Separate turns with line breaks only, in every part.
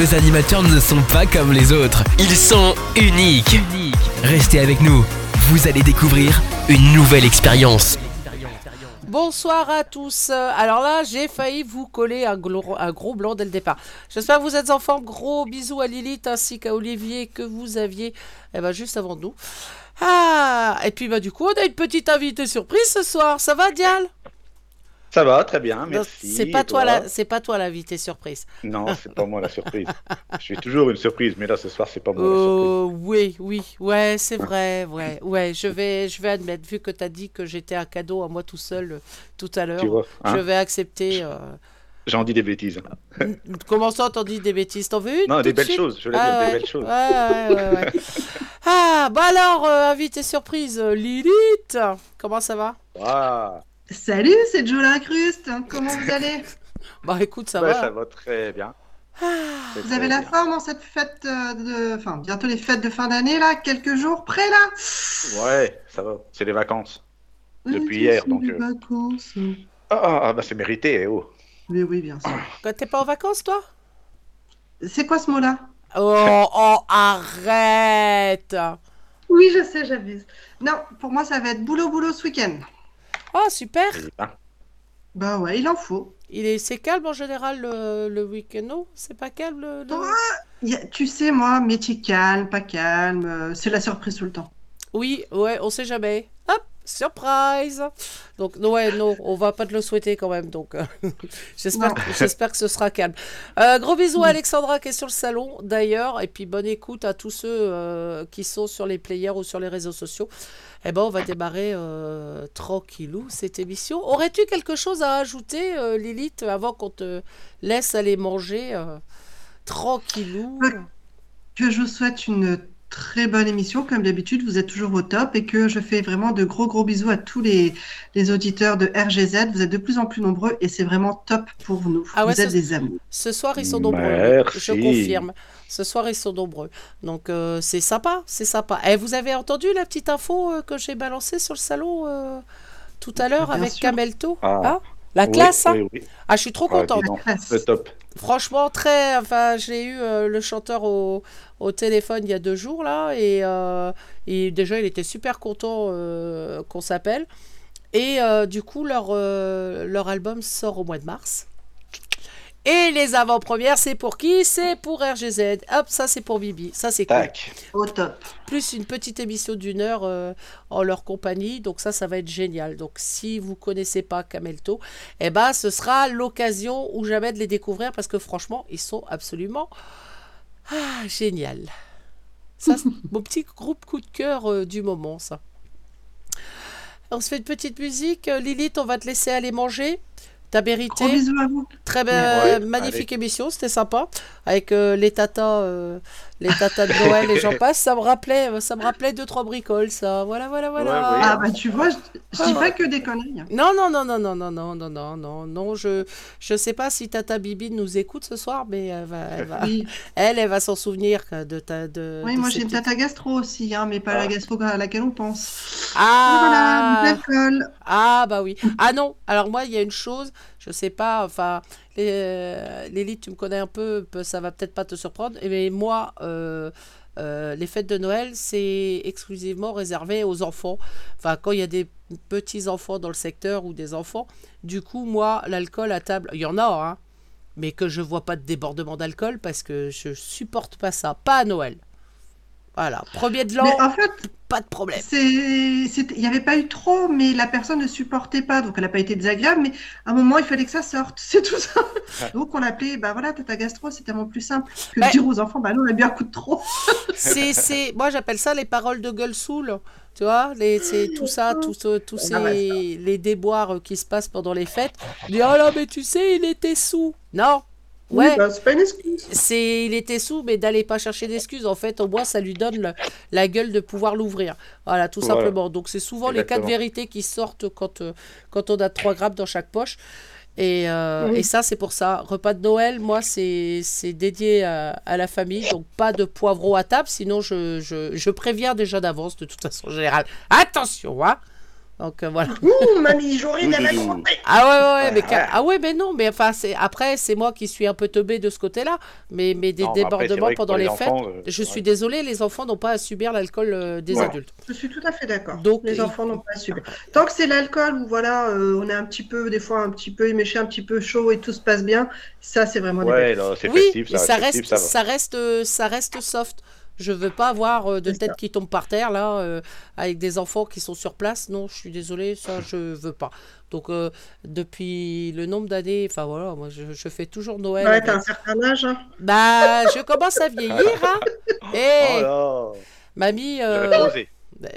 Nos animateurs ne sont pas comme les autres. Ils sont uniques. Restez avec nous. Vous allez découvrir une nouvelle expérience.
Bonsoir à tous. Alors là, j'ai failli vous coller un gros blanc dès le départ. J'espère que vous êtes en forme. Gros bisous à Lilith ainsi qu'à Olivier que vous aviez eh ben, juste avant nous. Ah, et puis bah du coup, on a une petite invitée surprise ce soir. Ça va, Dial?
Ça va, très bien, merci.
C'est pas toi, la, c'est pas toi l'invité surprise.
Non, c'est pas moi la surprise. Je suis toujours une surprise, mais là ce soir c'est pas moi la
Euh, oui, oui, ouais, c'est vrai, ouais, ouais. Je vais, je vais admettre, vu que t'as dit que j'étais un cadeau à moi tout seul euh, tout à l'heure,
surprise. Tu hein
je vais accepter. euh,
j'en dis des bêtises.
Comment ça, t'en dis des bêtises? T'en veux une
Non, des
de
belles choses, je
Ah
dire
ouais,
des belles choses.
ah, bah alors, euh, invité surprise, Lilith Comment ça va?
Ah,
Salut, c'est Joe Incruste. Comment vous allez
Bah écoute, ça
ouais,
va.
ça va très bien. Très,
Vous
très
avez la
bien.
forme en cette fête euh, de... Enfin, bientôt les fêtes de fin d'année, là Quelques jours près, là
Ouais, ça va, c'est les vacances. Depuis hier, donc,
les
euh.
vacances.
Ah, ah, bah c'est mérité, eh oh.
Mais oui, bien sûr.
Quand t'es pas en vacances, toi?
C'est quoi ce mot-là?
Oh, oh, arrête
Oui, je sais, j'avise. Non, pour moi, ça va être boulot-boulot ce week-end.
Oh, super
Bah ouais, il en faut.
Il est, c'est calme en général le, le week-end, non? C'est pas calme le... le-
Ouais. A- Tu sais, moi, métier calme, pas calme, euh, c'est la surprise tout le temps.
Oui, ouais, on sait jamais. Hop, surprise Donc, non, ouais, non, on va pas te le souhaiter quand même, donc euh, j'espère, j'espère que ce sera calme. Euh, gros bisous à Alexandra qui est sur le salon, d'ailleurs, et puis bonne écoute à tous ceux euh, qui sont sur les players ou sur les réseaux sociaux. Eh ben, on va démarrer euh, tranquillou cette émission. Aurais-tu quelque chose à ajouter, euh, Lilith, avant qu'on te laisse aller manger euh, tranquillou?
Ouais. Que je vous souhaite une très bonne émission, comme d'habitude, vous êtes toujours au top et que je fais vraiment de gros gros bisous à tous les, les auditeurs de RGZ. Vous êtes de plus en plus nombreux et c'est vraiment top pour nous.
Ah ouais,
vous êtes des amours.
Ce soir, ils sont nombreux.
Merci.
Je confirme. Ce soir, ils sont nombreux. Donc, euh, c'est sympa, c'est sympa. Et vous avez entendu la petite info euh, que j'ai balancée sur le salon euh, tout à l'heure avec
sûr.
Camelto
Ah.
Hein? La
oui,
classe, hein?
oui, oui.
Ah, je suis trop
Ah,
contente.
top.
Franchement, très. Enfin, j'ai eu euh, le chanteur au, au téléphone il y a deux jours, là, et, euh, et déjà, il était super content euh, qu'on s'appelle. Et euh, du coup, leur, euh, leur album sort au mois de mars. Et les avant-premières, c'est pour qui? C'est pour RGZ. Hop, ça, c'est pour Bibi. Ça, c'est cool.
Tac.
Au top.
Plus une petite émission d'une heure euh, en leur compagnie. Donc ça, ça va être génial. Donc si vous connaissez pas Camelto, eh ben, ce sera l'occasion ou jamais de les découvrir parce que franchement, ils sont absolument ah, génial. Ça, c'est mon petit groupe coup de cœur euh, du moment, ça. On se fait une petite musique. Euh, Lilith, on va te laisser aller manger. T'as mérité.
Gros bisous à vous.
Très
Ouais,
belle, magnifique émission, c'était sympa. Avec euh, les tatas, euh, les tatas de Noël et j'en passe, ça me rappelait, ça me rappelait deux trois bricoles, ça. Voilà, voilà, voilà.
Ouais, ouais.
Ah bah tu vois, je, je dis pas que des conneries.
Non, non, non, non, non, non, non, non, non, non, non. Je, je sais pas si Tata Bibi nous écoute ce soir, mais elle va, elle va,
Oui,
elle, elle va s'en souvenir de ta, de.
oui
de
moi j'ai une
petites-
tata gastro aussi, hein, mais pas la gastro à laquelle on pense.
Ah.
Voilà.
Ah bah oui. Ah non, alors moi il y a une chose, je sais pas, enfin, euh, Lilith, tu me connais un peu, peu- ça va peut-être pas te surprendre, mais moi, euh, euh, les fêtes de Noël, c'est exclusivement réservé aux enfants. Enfin, quand il y a des petits enfants dans le secteur ou des enfants, du coup, moi, l'alcool à table, il y en a, hein, mais que je vois pas de débordement d'alcool parce que je supporte pas ça, pas à Noël. Voilà, premier de l'an,
Mais en fait,
pas de problème.
il n'y avait pas eu trop, mais la personne ne supportait pas, donc elle n'a pas été désagréable, mais à un moment, il fallait que ça sorte, c'est tout ça. Donc on l'appelait, bah voilà, tata gastro, c'est tellement plus simple que de dire aux enfants, bah non, on a bu un coup de trop.
c'est, c'est, moi j'appelle ça les paroles de gueule saoule. Tu vois, les, c'est tout ça, tout ce- tous ces,
Ah ouais,
les déboires qui se passent pendant les fêtes. On dit, oh là, mais tu sais, il était sous. Non,
Oui,
ouais,
bah, c'est pas une excuse.
c'est, il était sous, mais d'aller pas chercher d'excuses. En fait, au moins, ça lui donne le- la gueule de pouvoir l'ouvrir. Voilà, tout
Voilà.
simplement. Donc, c'est souvent les quatre vérités qui sortent quand, euh, quand on a 3 grammes dans chaque poche. Et, euh,
Oui.
et ça, c'est pour ça. Repas de Noël, moi, c'est c'est dédié à, à la famille. Donc, pas de poivreau à table. Sinon, je, je, je préviens déjà d'avance, de toute façon générale. Attention, hein Donc euh, voilà.
Ouh, mamie, j'aurais la.
Ah ouais, ouais, ouais, mais
Ouais.
ca- ah ouais, mais non, mais enfin, c'est après, c'est moi qui suis un peu teubé de ce côté-là, mais, mais des
Non, mais après, c'est
débordements pendant les,
les
fêtes.
enfants, euh,
je suis désolée, les enfants n'ont pas à subir l'alcool euh, des
Ouais.
adultes.
Je suis tout à fait d'accord.
Donc,
les
il-
enfants n'ont pas su. Tant que c'est l'alcool où voilà, euh, on est un petit peu, des fois un petit peu éméché, un petit peu chaud et tout se passe bien, ça c'est vraiment des
Ouais, là, c'est
Oui,
festif, ça,
ça
festif,
reste,
ça
reste, euh, ça reste soft. Je veux pas avoir euh, de
C'est
tête
ça.
qui tombe par terre là, euh, avec des enfants qui sont sur place. Non, je suis désolée, ça je veux pas. Donc euh, depuis le nombre d'années, enfin voilà, moi je, je fais toujours Noël.
Ouais, t'as un certain âge. Hein.
Bah, je commence à vieillir, hein. Eh,
Oh là
mamie. euh,
osé.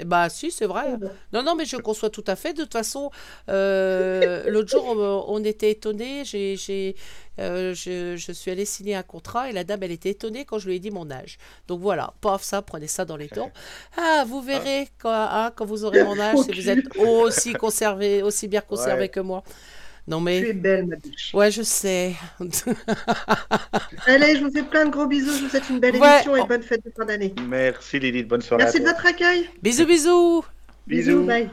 Bah si, c'est vrai. Non, non, mais je conçois tout à fait. De toute façon, euh, l'autre jour, on, on était étonnés. J'ai, j'ai, euh, je, je suis allée signer un contrat et la dame, elle était étonnée quand je lui ai dit mon âge. Donc voilà, paf, ça, prenez ça dans les dents. Ah, vous verrez quand, hein, quand vous aurez mon âge, si vous êtes aussi conservé, aussi bien conservé
Ouais.
que moi. Non
Tu
mais,
es belle, ma biche.
ouais, je sais.
Allez, je vous fais plein de gros bisous. Je vous souhaite une belle
Ouais.
émission et bonne fête de fin d'année.
Merci Lilith, bonne soirée.
Merci
à
de votre accueil.
bisous, bisous.
Bisous.
Bye.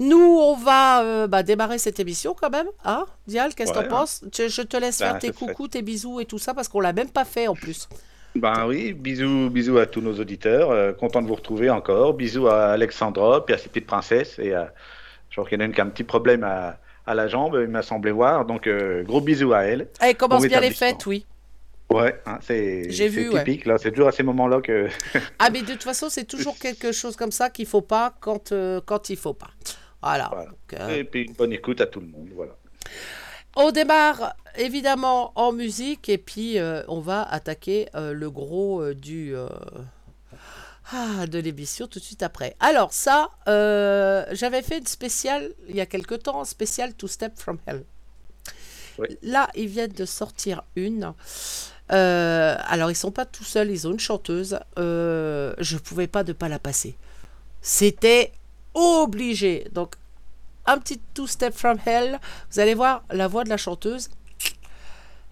Nous, on va euh, bah, démarrer cette émission quand même. Hein Dial, qu'est-ce que
Ouais.
t'en penses je, je te laisse
Bah,
faire tes
ce serait-
coucous, tes bisous et tout ça parce qu'on l'a même pas fait en plus.
Ben oui, bisous, bisous à tous nos auditeurs. euh, content de vous retrouver encore. Bisous à Alexandra, puis à ses petites princesses. Et à... je crois qu'il y en a une qui a un petit problème à, à la jambe, il m'a semblé voir. Donc euh, gros bisous à elle.
Allez, commence
Bon
bien les fêtes, oui.
Ouais, hein, c'est
ouais.
typique. Là, c'est toujours à ces moments-là que.
Ah, mais de toute façon, c'est toujours quelque chose comme ça qu'il faut pas quand, euh, quand il faut pas. Voilà.
Voilà.
Donc, euh,
Et puis une bonne écoute à tout le monde. Voilà.
On démarre évidemment en musique et puis euh, on va attaquer euh, le gros du ah, de l'émission tout de suite après. Alors ça, j'avais fait une spéciale il y a quelque temps, un spécial Two Step from Hell.
Oui.
Là, ils viennent de sortir une. Euh, alors ils sont pas tout seuls, ils ont une chanteuse. Euh, je pouvais pas ne pas la passer. C'était obligé. Donc un petit Two Step from Hell. Vous allez voir la voix de la chanteuse.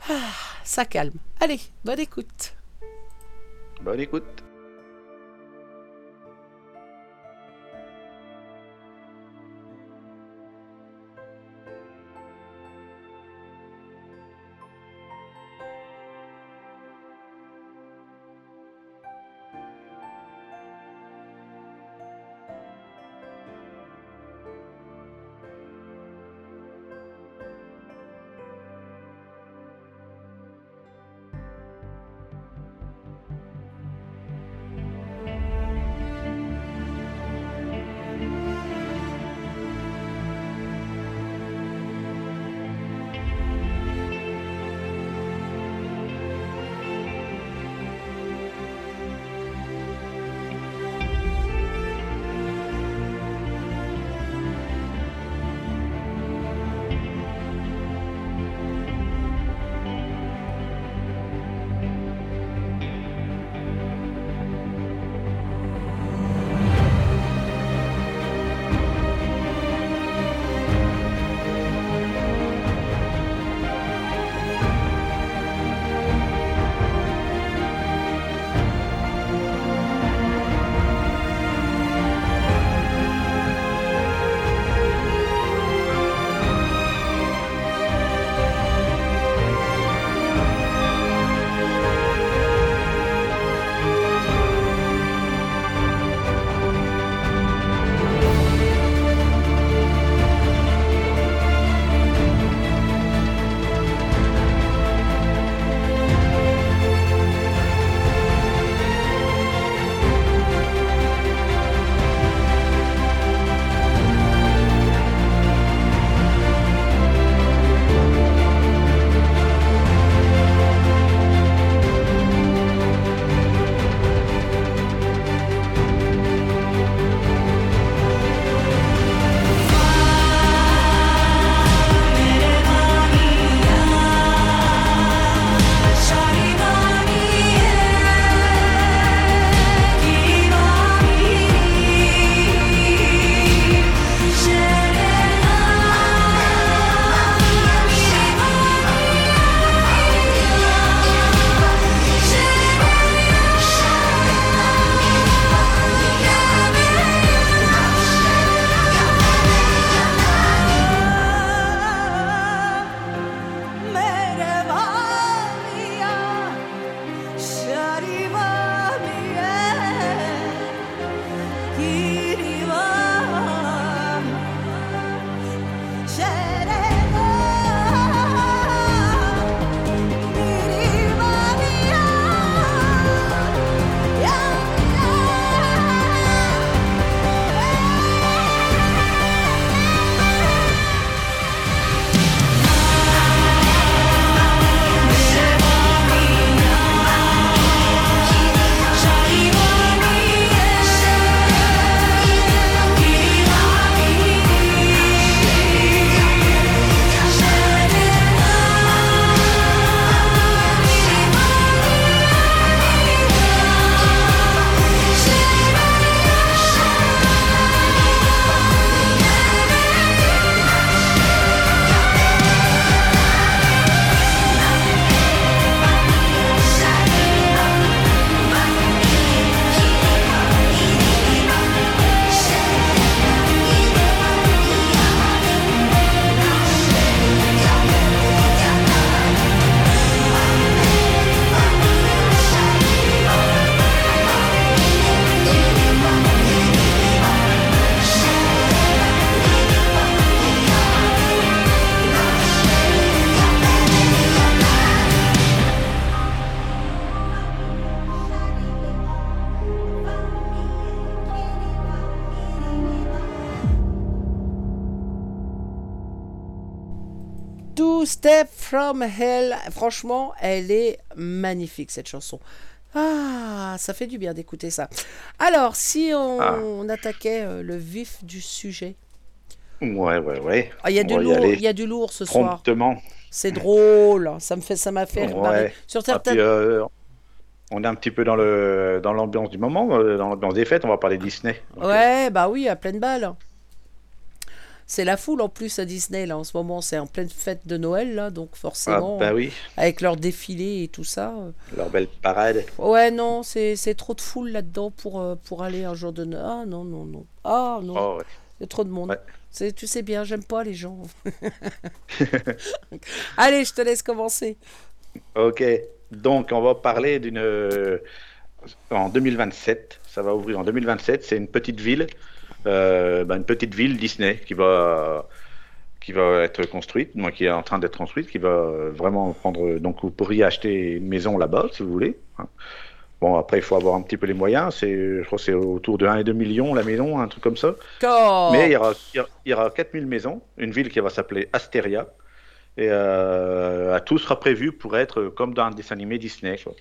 Ah, ça calme. Allez, bonne écoute.
Bonne écoute.
From Hell. Franchement, elle est magnifique cette chanson. Ah, ça fait du bien d'écouter ça. Alors, si on,
Ah.
on attaquait euh, le vif du sujet.
Ouais, ouais, ouais.
Ah, Il y a du
y
lourd, il y a du lourd ce soir.
Promptement.
C'est drôle. Ça me fait, ça m'a fait
Ouais.
Sur
Ah,
certaines.
puis, euh, on est un petit peu dans le dans l'ambiance du moment, euh, dans l'ambiance des fêtes. On va parler Disney. Donc, euh,
Ouais, bah oui, à pleine balle. C'est la foule en plus à Disney là en ce moment, c'est en pleine fête de Noël là, donc
ah,
forcément
bah oui,
avec leur défilé et tout ça.
leur belle parade.
Ouais, non, c'est trop de foule là-dedans pour, euh, pour aller un jour de Noël. Ah non, non, non. Ah non,
Oh, ouais.
il y a trop de monde.
Ouais.
C'est- Tu sais bien, j'aime pas les gens. Allez, je te laisse commencer.
Ok, donc on va parler d'une. euh, En 2027, ça va ouvrir en 2027, c'est une petite ville, bah, une petite ville Disney qui va, qui va être construite, moi qui est en train d'être construite, qui va vraiment prendre. Donc vous pourriez acheter une maison là-bas si vous voulez. Bon, après il faut avoir un petit peu les moyens, c'est, je crois que c'est autour de 1,2 million la maison, un truc comme ça.
Oh.
Mais il y aura, il y aura- il y aura 4000 maisons, une ville qui va s'appeler Asteria. Et euh, tout sera prévu pour être comme dans un dessin animé Disney. quoi.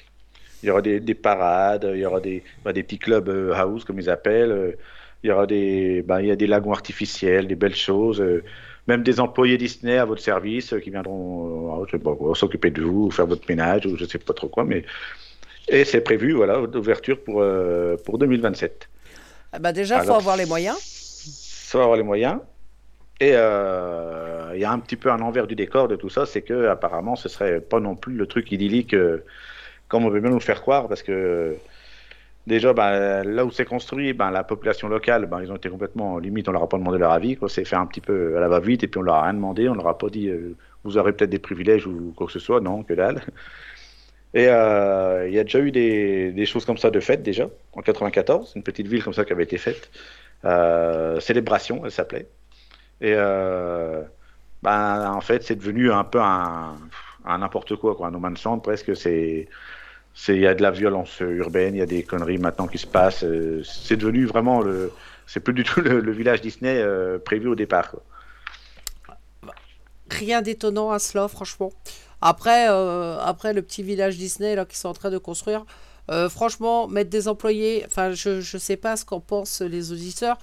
Il y aura des, des parades, il y aura des, bah, des petits clubs euh, house, comme ils appellent. Il y aura des, bah, il y a des lagons artificiels, des belles choses. euh, même des employés Disney à votre service euh, qui viendront euh, quoi, s'occuper de vous, faire votre ménage, ou je sais pas trop quoi. Mais... Et c'est prévu, voilà, d'ouverture pour, pour 2027.
Ah bah déjà, faut
Alors,
avoir les moyens.
Va avoir les moyens. Et il y a un petit peu un envers du décor de tout ça, c'est que apparemment ce serait pas non plus le truc idyllique comme on veut bien nous le faire croire, parce que déjà ben, là où c'est construit, ben, la population locale, ben, ils ont été complètement limite, on leur a pas demandé leur avis, quoi. C'est fait un petit peu à la va-vite et puis on leur a rien demandé, on leur a pas dit euh, vous aurez peut-être des privilèges ou quoi que ce soit, non, que dalle. Et euh, il y a déjà eu des, choses comme ça de fête déjà en 94, une petite ville comme ça qui avait été faite. Euh, célébration, elle s'appelait. Et ben, en fait, c'est devenu un peu un, n'importe quoi, quoi, un no man's presque. C'est, il y a de la violence urbaine, il y a des conneries maintenant qui se passent. euh, C'est devenu vraiment le, c'est plus du tout le, le village Disney euh, prévu au départ. quoi.
Rien d'étonnant à cela, franchement. Après, euh, après le petit village Disney là qu'ils sont en train de construire, euh, franchement, mettre des employés, enfin, je je sais pas ce qu'en pensent les auditeurs,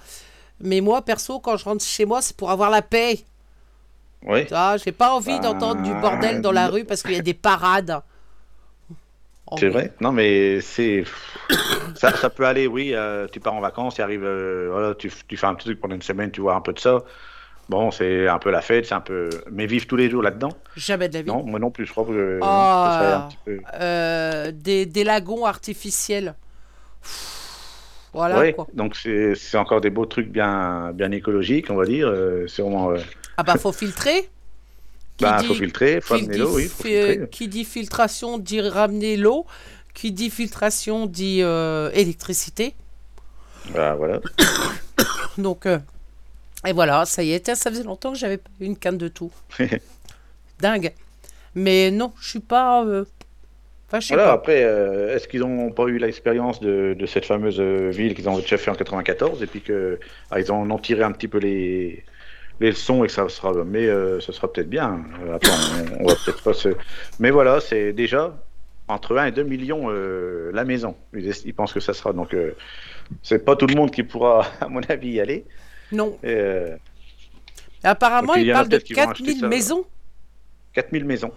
mais moi perso, quand je rentre chez moi, c'est pour avoir la paix.
Oui.
Vois, j'ai pas envie
Bah,
d'entendre du bordel dans la rue parce qu'il y a des parades. Oh,
C'est vrai Non, mais c'est. Ça, ça peut aller, oui. euh, tu pars en vacances, tu arrives, euh, voilà, tu, tu fais un petit truc pendant une semaine, tu vois un peu de ça. Bon, c'est un peu la fête, c'est un peu. Mais vivre tous les jours là-dedans?
Jamais de la vie.
Non, moi non plus, je crois que serait un petit peu.
Euh, des, des lagons artificiels. Voilà quoi.
donc c'est encore des beaux trucs bien, bien écologiques, on va dire. euh,
Ah bah faut filtrer. Qui
bah,
dit-
faut filtrer, faut
qui
amener l'eau, oui, faut
fi-
filtrer.
qui dit filtration dit ramener l'eau. Qui dit filtration dit euh, électricité.
Bah, voilà.
Donc, euh, et voilà, ça y est. Tiens, Ça faisait longtemps que j'avais une canne de tout. Dingue. Mais non, je suis pas. euh,
Voilà,
pas.
après, euh, est-ce qu'ils n'ont pas eu l'expérience de, de cette fameuse ville qu'ils ont déjà fait en 94 et puis que ah, ils en ont tiré un petit peu les, les leçons et que ça sera, mais euh, ce sera peut-être bien. Euh, attends, on, on va peut-être pas se. Mais voilà, c'est déjà entre 1 et 2 millions euh, la maison. Ils, ils pensent que ça sera. Donc, euh, c'est pas tout le monde qui pourra, à mon avis, y aller.
Non.
Et, euh,
Apparemment,
puis, il
il
y en a
parle de
peut-être qui vont acheter
4000
ça.
maisons.
4000 maisons.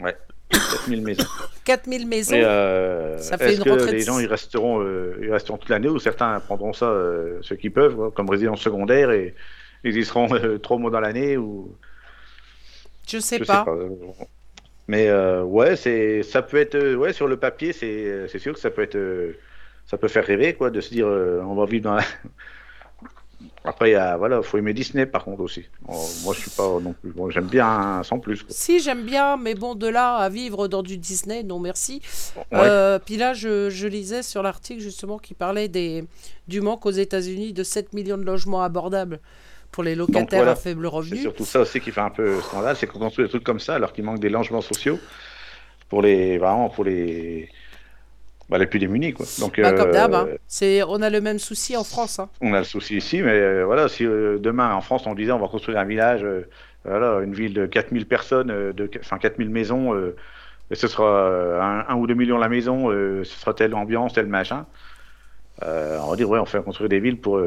Ouais, 4000 maisons.
4000 maisons.
Et, euh,
Ça fait une
que
retraite.
les gens ils resteront, ils resteront toute l'année ou certains prendront ça, ceux qui peuvent, quoi, comme résidence secondaire et ils y seront euh, trois mois dans l'année ou
je sais
je
pas.
sais pas. euh, Mais euh, ouais, c'est ça peut être euh, ouais sur le papier c'est c'est sûr que ça peut être euh, ça peut faire rêver quoi de se dire euh, on va vivre dans la... Après il y a voilà faut aimer Disney par contre aussi. Oh, moi je suis pas non plus bon, j'aime bien sans plus. quoi.
Si, j'aime bien, mais bon, de là à vivre dans du Disney, non merci.
Ouais.
Euh, puis là, je, je lisais sur l'article justement qui parlait des, du manque aux États-Unis de 7 millions de logements abordables pour les locataires
voilà,
à faible
C'est
revenu.
surtout ça aussi qui fait un peu scandale, c'est qu'on construit des trucs comme ça alors qu'il manque des logements sociaux pour les vraiment pour les bah, les plus démunis quoi. Donc
Bah, comme
euh,
hein. C'est- on a le même souci en France. hein.
on a le souci ici, mais euh, voilà si euh, demain en France on disait on va construire un village voilà, une ville de 4000 personnes, de, enfin 4000 maisons, ce sera un, ou deux millions la maison, ce sera telle ambiance, tel machin. On va dire ouais, on fait construire des villes pour.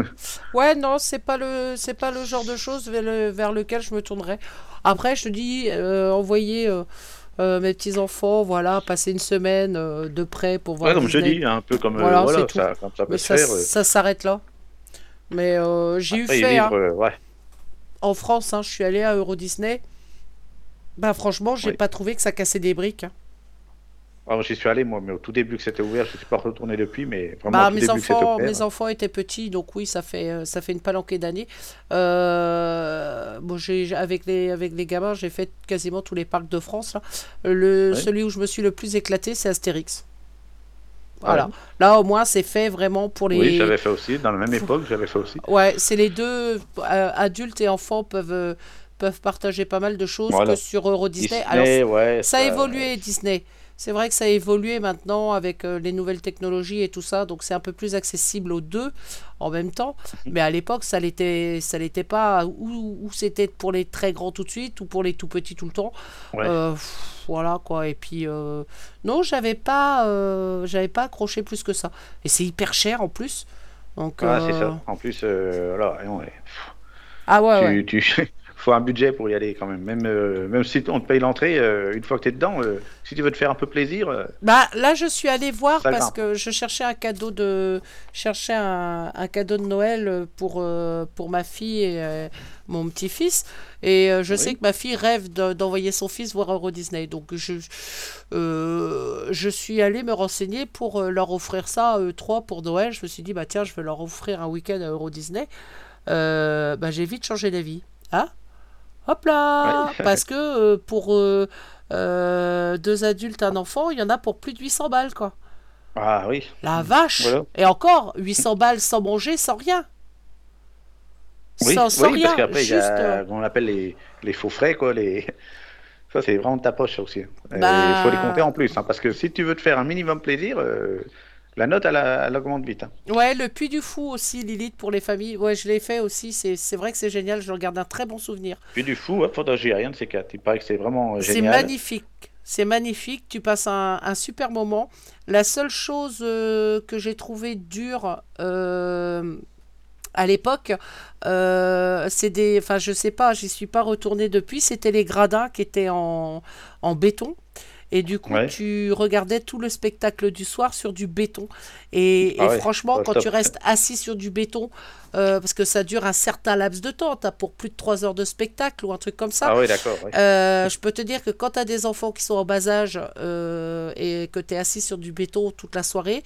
ouais, non, c'est pas le, c'est pas le genre de choses vers, vers lequel je me tournerais. Après, je te dis, envoyer euh, mes petits enfants, voilà, passer une semaine euh, de près pour voir.
Ouais, comme je dis, un peu comme voilà, euh, ça, ça, peut
ça, ça s'arrête là. Mais j'ai eu fait. Hein. En France, hein, je suis allé à Euro Disney. Bah franchement, j'ai pas trouvé que ça cassait des briques. Hein.
Ah, j'y suis allé moi, mais au tout début que c'était ouvert, je ne suis pas retourné depuis, mais
vraiment bah, mes enfants, mes enfants étaient petits, donc oui, ça fait euh, ça fait une palanquée d'années. Euh, bon, avec les avec les gamins, j'ai fait quasiment tous les parcs de France. Là. Le celui où je me suis le plus éclaté, c'est Astérix. Voilà. Là, au moins, c'est fait vraiment pour les.
Oui, j'avais fait aussi. Dans la même époque, j'avais fait aussi.
Ouais, c'est les deux euh, adultes et enfants peuvent peuvent partager pas mal de choses que sur Euro Disney. Alors, ouais, ça, a évolué Disney. C'est vrai que ça a évolué maintenant avec euh, les nouvelles technologies et tout ça, donc c'est un peu plus accessible aux deux en même temps. Mhm. Mais à l'époque, ça l'était, ça l'était pas. Ou, c'était pour les très grands tout de suite, ou pour les tout petits tout le temps. Euh, voilà quoi. Et puis euh, non, j'avais pas, j'avais pas accroché plus que ça. Et c'est hyper cher en plus. Donc.
Ah, c'est ça. En plus, voilà.
Ah ouais. ouais.
Tu, faut un budget pour y aller quand même. Même, euh, même si on te paye l'entrée, euh, une fois que tu es dedans, euh, si tu veux te faire un peu plaisir.
bah là, je suis allé voir parce que je cherchais un cadeau de, cherchais un, un cadeau de Noël pour, pour ma fille et mon petit-fils. Et je sais que ma fille rêve d'envoyer son fils voir Euro Disney. Donc je, je suis allé me renseigner pour leur offrir ça, eux trois, pour Noël. Je me suis dit, bah tiens, je vais leur offrir un week-end à Euro Disney. bah, j'ai vite changé d'avis. Ah Hop là Parce que euh, pour euh, euh, deux adultes, un enfant, il y en a pour plus de 800 balles, quoi.
Ah oui.
La vache Et encore, 800 balles sans manger, sans rien.
Oui, sans, sans oui, parce qu'après, il y a, on appelle les, les, faux frais, quoi. Les... Ça, c'est vraiment de ta poche, aussi. Il bah faut les compter en plus, hein, parce que si tu veux te faire un minimum plaisir, la note, elle, augmente vite. Hein.
Ouais, le Puy du Fou aussi, Lilith, pour les familles. Ouais, je l'ai fait aussi. C'est vrai que c'est génial. Je regarde un très bon souvenir.
Puy du Fou, ouais, j'ai rien de ces quatre. Il paraît que c'est vraiment génial.
C'est magnifique. C'est magnifique. Tu passes un, super moment. La seule chose euh, que j'ai trouvé dure. Euh, à l'époque, euh, c'est des, enfin je sais pas, j'y suis pas retourné depuis. C'était les gradins qui étaient en, en béton. Et du coup, tu regardais tout le spectacle du soir sur du béton. Et, ah franchement, quand tu restes assis sur du béton, euh, parce que ça dure un certain laps de temps, tu as pour plus de 3 heures de spectacle ou un truc comme ça.
Ah oui, d'accord.
Euh, je peux te dire que quand tu as des enfants qui sont en bas âge euh, et que tu es assis sur du béton toute la soirée,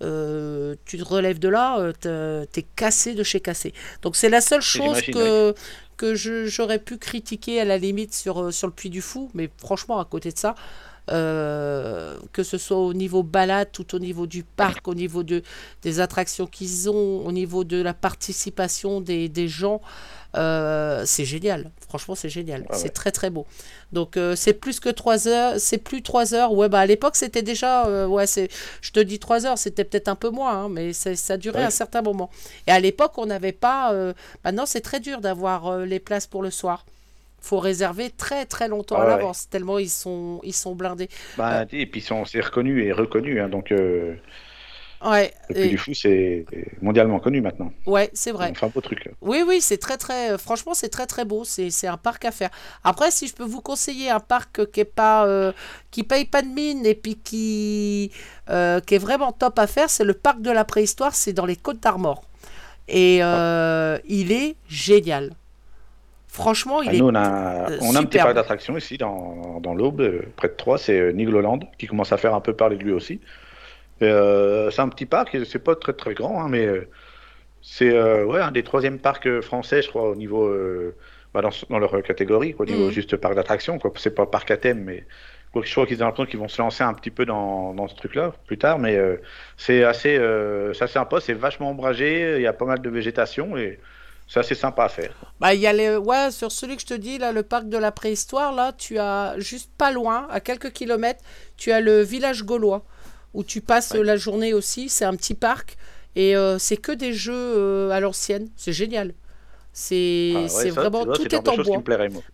tu te relèves de là, tu es cassé de chez cassé. Donc c'est la seule chose que, que j'aurais pu critiquer à la limite sur, sur le Puy du Fou, mais franchement, à côté de ça, euh, que ce soit au niveau balade, tout au niveau du parc, au niveau de, des attractions qu'ils ont, au niveau de la participation des, des gens. Euh, c'est génial, franchement c'est génial, ah c'est très très beau. Donc euh, c'est plus que 3 heures, c'est plus 3 heures, ouais bah à l'époque c'était déjà, ouais c'est, je te dis 3 heures, c'était peut-être un peu moins, hein, mais ça durait un certain moment. Et à l'époque on n'avait pas, maintenant c'est très dur d'avoir les places pour le soir faut réserver très très longtemps à l'avance, tellement ils sont, ils sont blindés.
Bah, euh, Et puis c'est reconnu et reconnu, hein, donc euh,
ouais,
le du fou c'est mondialement connu maintenant.
Ouais, c'est vrai.
Un beau truc.
Oui, oui, c'est très très, euh, franchement c'est très très beau, c'est un parc à faire. Après, si je peux vous conseiller un parc qui est pas, qui paye pas de mine et puis qui, qui est vraiment top à faire, c'est le parc de la préhistoire, c'est dans les Côtes d'Armor. Et il est génial. Franchement, il ah, est.
Nous, on a, on a un petit parc d'attractions ici dans, dans l'Aube, euh, près de Troyes, c'est euh, Nigloland, qui commence à faire un peu parler de lui aussi. Euh, c'est un petit parc, c'est pas très très grand, hein, mais c'est ouais, un des troisièmes parcs français, je crois, au niveau. Bah, dans, dans, leur catégorie, au niveau mm. juste parc d'attractions. C'est pas parc à thème, mais je crois qu'ils ont l'impression qu'ils vont se lancer un petit peu dans, dans ce truc-là plus tard, mais c'est assez, assez sympa, c'est vachement ombragé, il y a pas mal de végétation et c'est assez sympa à faire.
Bah, il y a les... ouais, sur celui que je te dis, là, le parc de la préhistoire, là, tu as juste pas loin, à quelques kilomètres, tu as le village gaulois, où tu passes la journée aussi. C'est un petit parc, et euh, c'est que des jeux euh, à l'ancienne. C'est génial. C'est
Ah ouais,
c'est
ça,
vraiment tout
c'est
est en bois.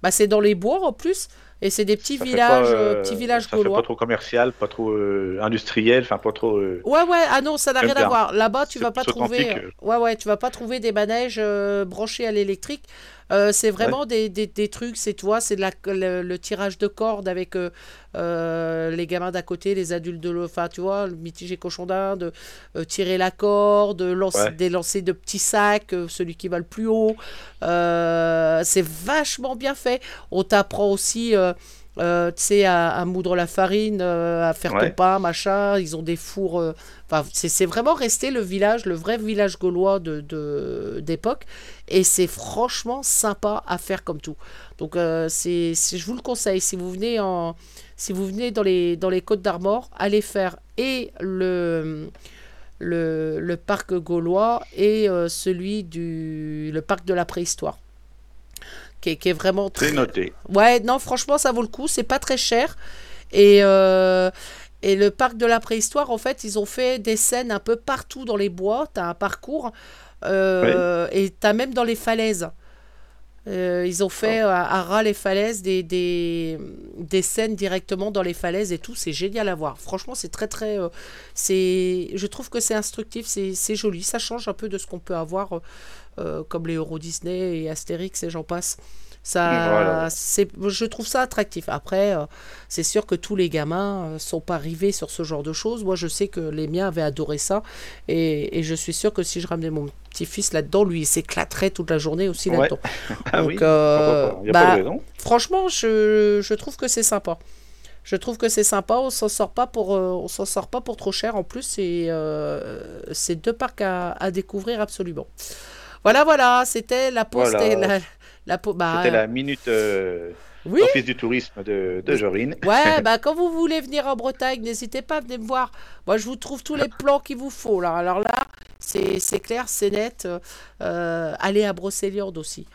Bah, c'est dans les bois en plus, et c'est des petits
Ça fait
villages,
pas,
euh,
euh,
petits villages
ça fait
gaulois.
pas trop commercial, pas trop euh, industriel, enfin pas trop. euh,
Ouais, ouais, ah non, ça n'a rien à voir. Là-bas, tu vas pas trouver. Ouais, ouais, tu vas pas trouver des manèges branchés à l'électrique. Euh, c'est vraiment des, des, des trucs, c'est toi, c'est le, le tirage de cordes avec euh, euh, les gamins d'à côté, les adultes de. Enfin, tu vois, le mitigé cochon d'Inde, tirer la corde, lancer,
Ouais.
des lancers de petits sacs, celui qui va le plus haut. C'est vachement bien fait. On t'apprend aussi. euh, tu sais, à, à moudre la farine, euh, à faire
Ouais.
ton pain, machin. Ils ont des fours. euh, Enfin, c'est vraiment resté le village, le vrai village gaulois de d'époque. et c'est franchement sympa à faire comme tout. Donc, euh, c'est je vous le conseille. Si vous venez, en, si vous venez dans, les, dans les Côtes d'Armor, allez faire et le, le, le parc gaulois et euh, celui du le parc de la préhistoire. Qui est, qui est vraiment très,
noté.
Ouais, non, franchement, ça vaut le coup. C'est pas très cher. Et, euh, et le parc de la préhistoire, en fait, ils ont fait des scènes un peu partout dans les bois. Tu as un parcours. euh, Et tu as même dans les falaises. Euh, ils ont fait à, à ras les falaises des, des, des scènes directement dans les falaises et tout. C'est génial à voir. Franchement, c'est très, très. euh, c'est je trouve que c'est instructif, c'est joli. Ça change un peu de ce qu'on peut avoir euh, euh, comme les Euro Disney et Astérix et j'en passe. Ça,
Voilà.
c'est, je trouve ça attractif. Après, euh, c'est sûr que tous les gamins euh, sont pas rivés sur ce genre de choses. Moi, je sais que les miens avaient adoré ça. Et, et je suis sûr que si je ramenais mon petit-fils là-dedans, lui, il s'éclaterait toute la journée aussi
Ouais.
là-dedans.
Ah
Donc,
oui,
euh,
pourquoi pas. Il n'y a
bah,
pas de raison.
Franchement, je, je trouve que c'est sympa. Je trouve que c'est sympa. On s'en sort pas pour, euh, on s'en sort pas pour trop cher. En plus, c'est, euh, c'est deux parcs à, à découvrir absolument. Voilà, voilà. C'était la pause.
Voilà.
La, la, bah,
C'était la minute euh,
Oui.
office du tourisme de, de Jorine.
Ouais, bah quand vous voulez venir en Bretagne, n'hésitez pas à venir me voir. Moi, je vous trouve tous les plans qu'il vous faut. Là. Alors là, c'est c'est clair, c'est net. Euh, allez à Brocéliande aussi.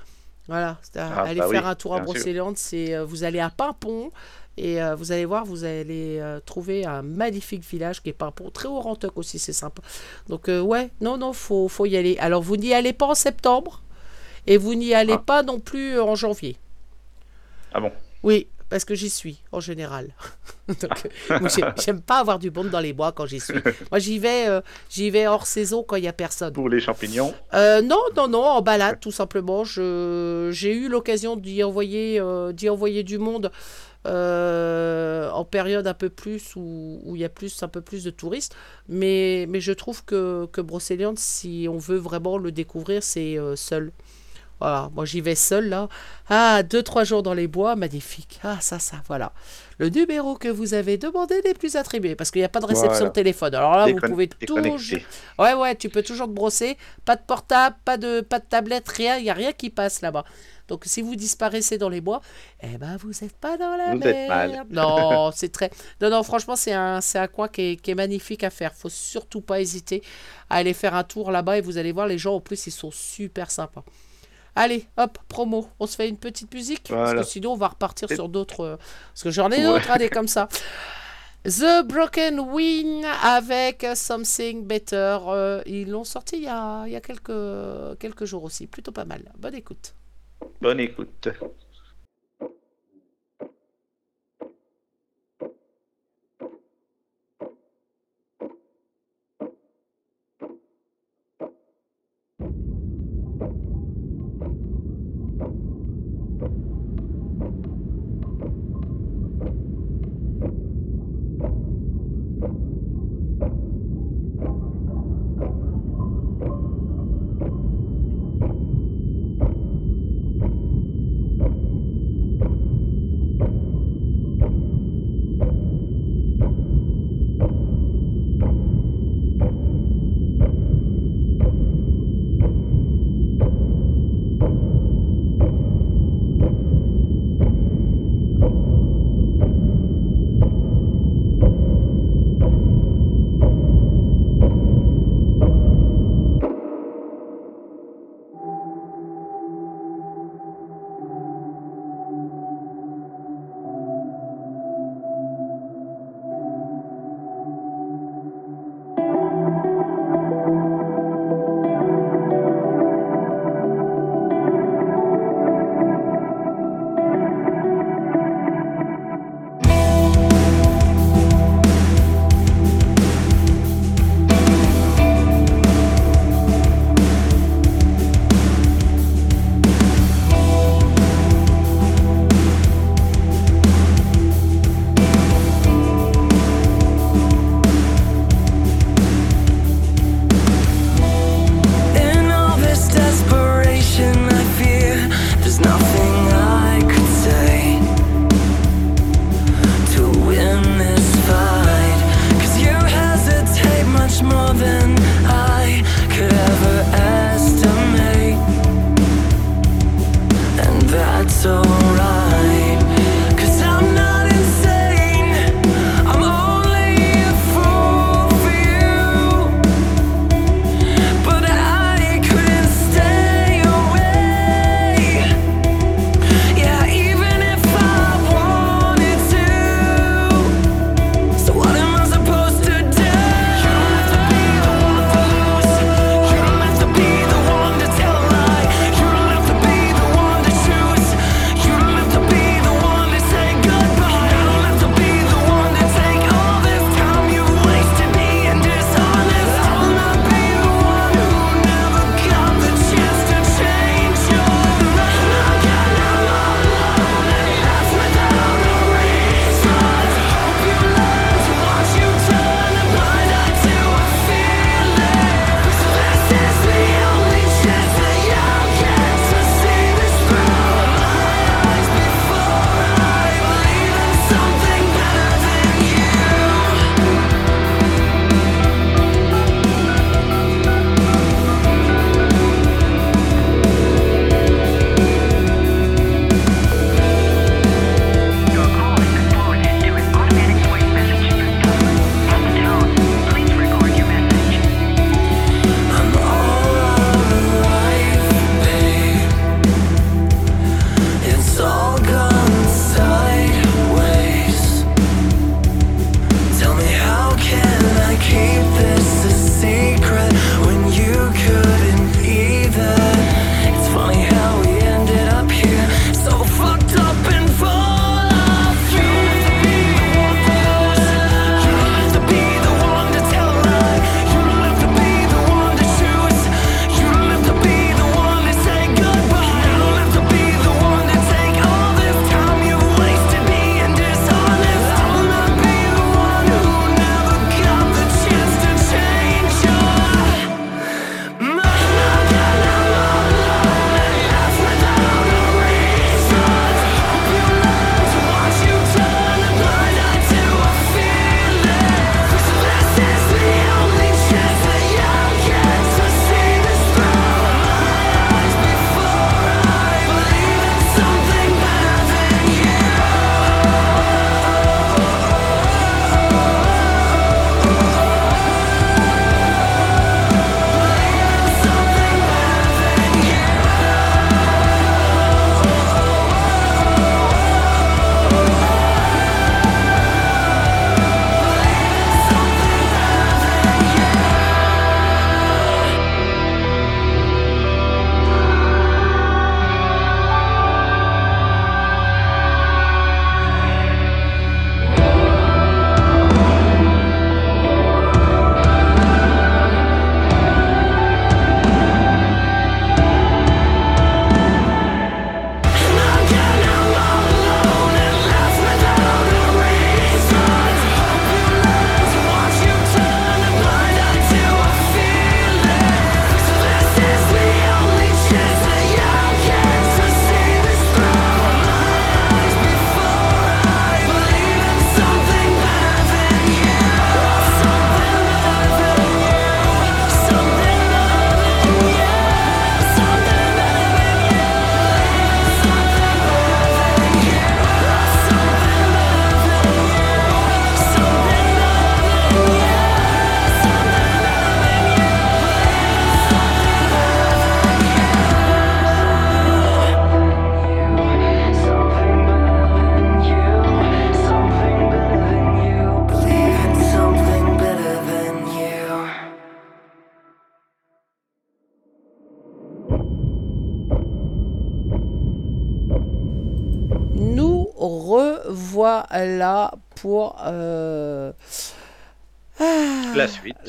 Voilà,
Ah,
allez
bah
faire
oui,
un tour à. Brocéliande. C'est euh, vous allez à Pimpon et euh, vous allez voir, vous allez euh, trouver un magnifique village qui est Pimpon, très haut Rantoc aussi, c'est sympa. Donc euh, ouais, non, non, faut, faut y aller. Alors vous n'y allez pas en septembre? Et vous n'y allez
Ah.
pas non plus en janvier.
Ah bon?
Oui, parce que j'y suis en général. Donc, euh, j'aime pas avoir du monde dans les bois quand j'y suis. Moi, j'y vais, euh, j'y vais hors saison quand il y a personne.
Pour les champignons?
Euh, non, non, non, en balade tout simplement. Je, j'ai eu l'occasion d'y envoyer, euh, d'y envoyer du monde euh, en période un peu plus où, où il y a plus, un peu plus de touristes. Mais, mais je trouve que, que Brocéliande, si on veut vraiment le découvrir, c'est euh, seul. Voilà, moi j'y vais seul là. Ah, deux, trois jours dans les bois, magnifique. Ah, ça, ça, voilà. Le numéro que vous avez demandé n'est plus attribué parce qu'il n'y a pas de réception
Voilà.
de téléphone. Alors là, vous pouvez toujours. Ouais, ouais, tu peux toujours te brosser. Pas de portable, pas de, pas de tablette, rien. Il n'y a rien qui passe là-bas. Donc si vous disparaissez dans les bois, eh ben vous n'êtes pas dans la
Vous
merde.
êtes mal.
Non, c'est très. Non, non, franchement, c'est un, c'est un coin qui est, qui est magnifique à faire. Faut surtout pas hésiter à aller faire un tour là-bas et vous allez voir les gens. En plus, ils sont super sympas. Allez, hop, promo. On se fait une petite musique parce que sinon on va repartir sur d'autres. euh, Parce que j'en ai
Ouais.
d'autres, hein, des comme ça. The Broken Wing avec Something Better. Euh, ils l'ont sorti il y a, il y a quelques, quelques jours aussi. Plutôt pas mal. Bonne écoute.
Bonne écoute.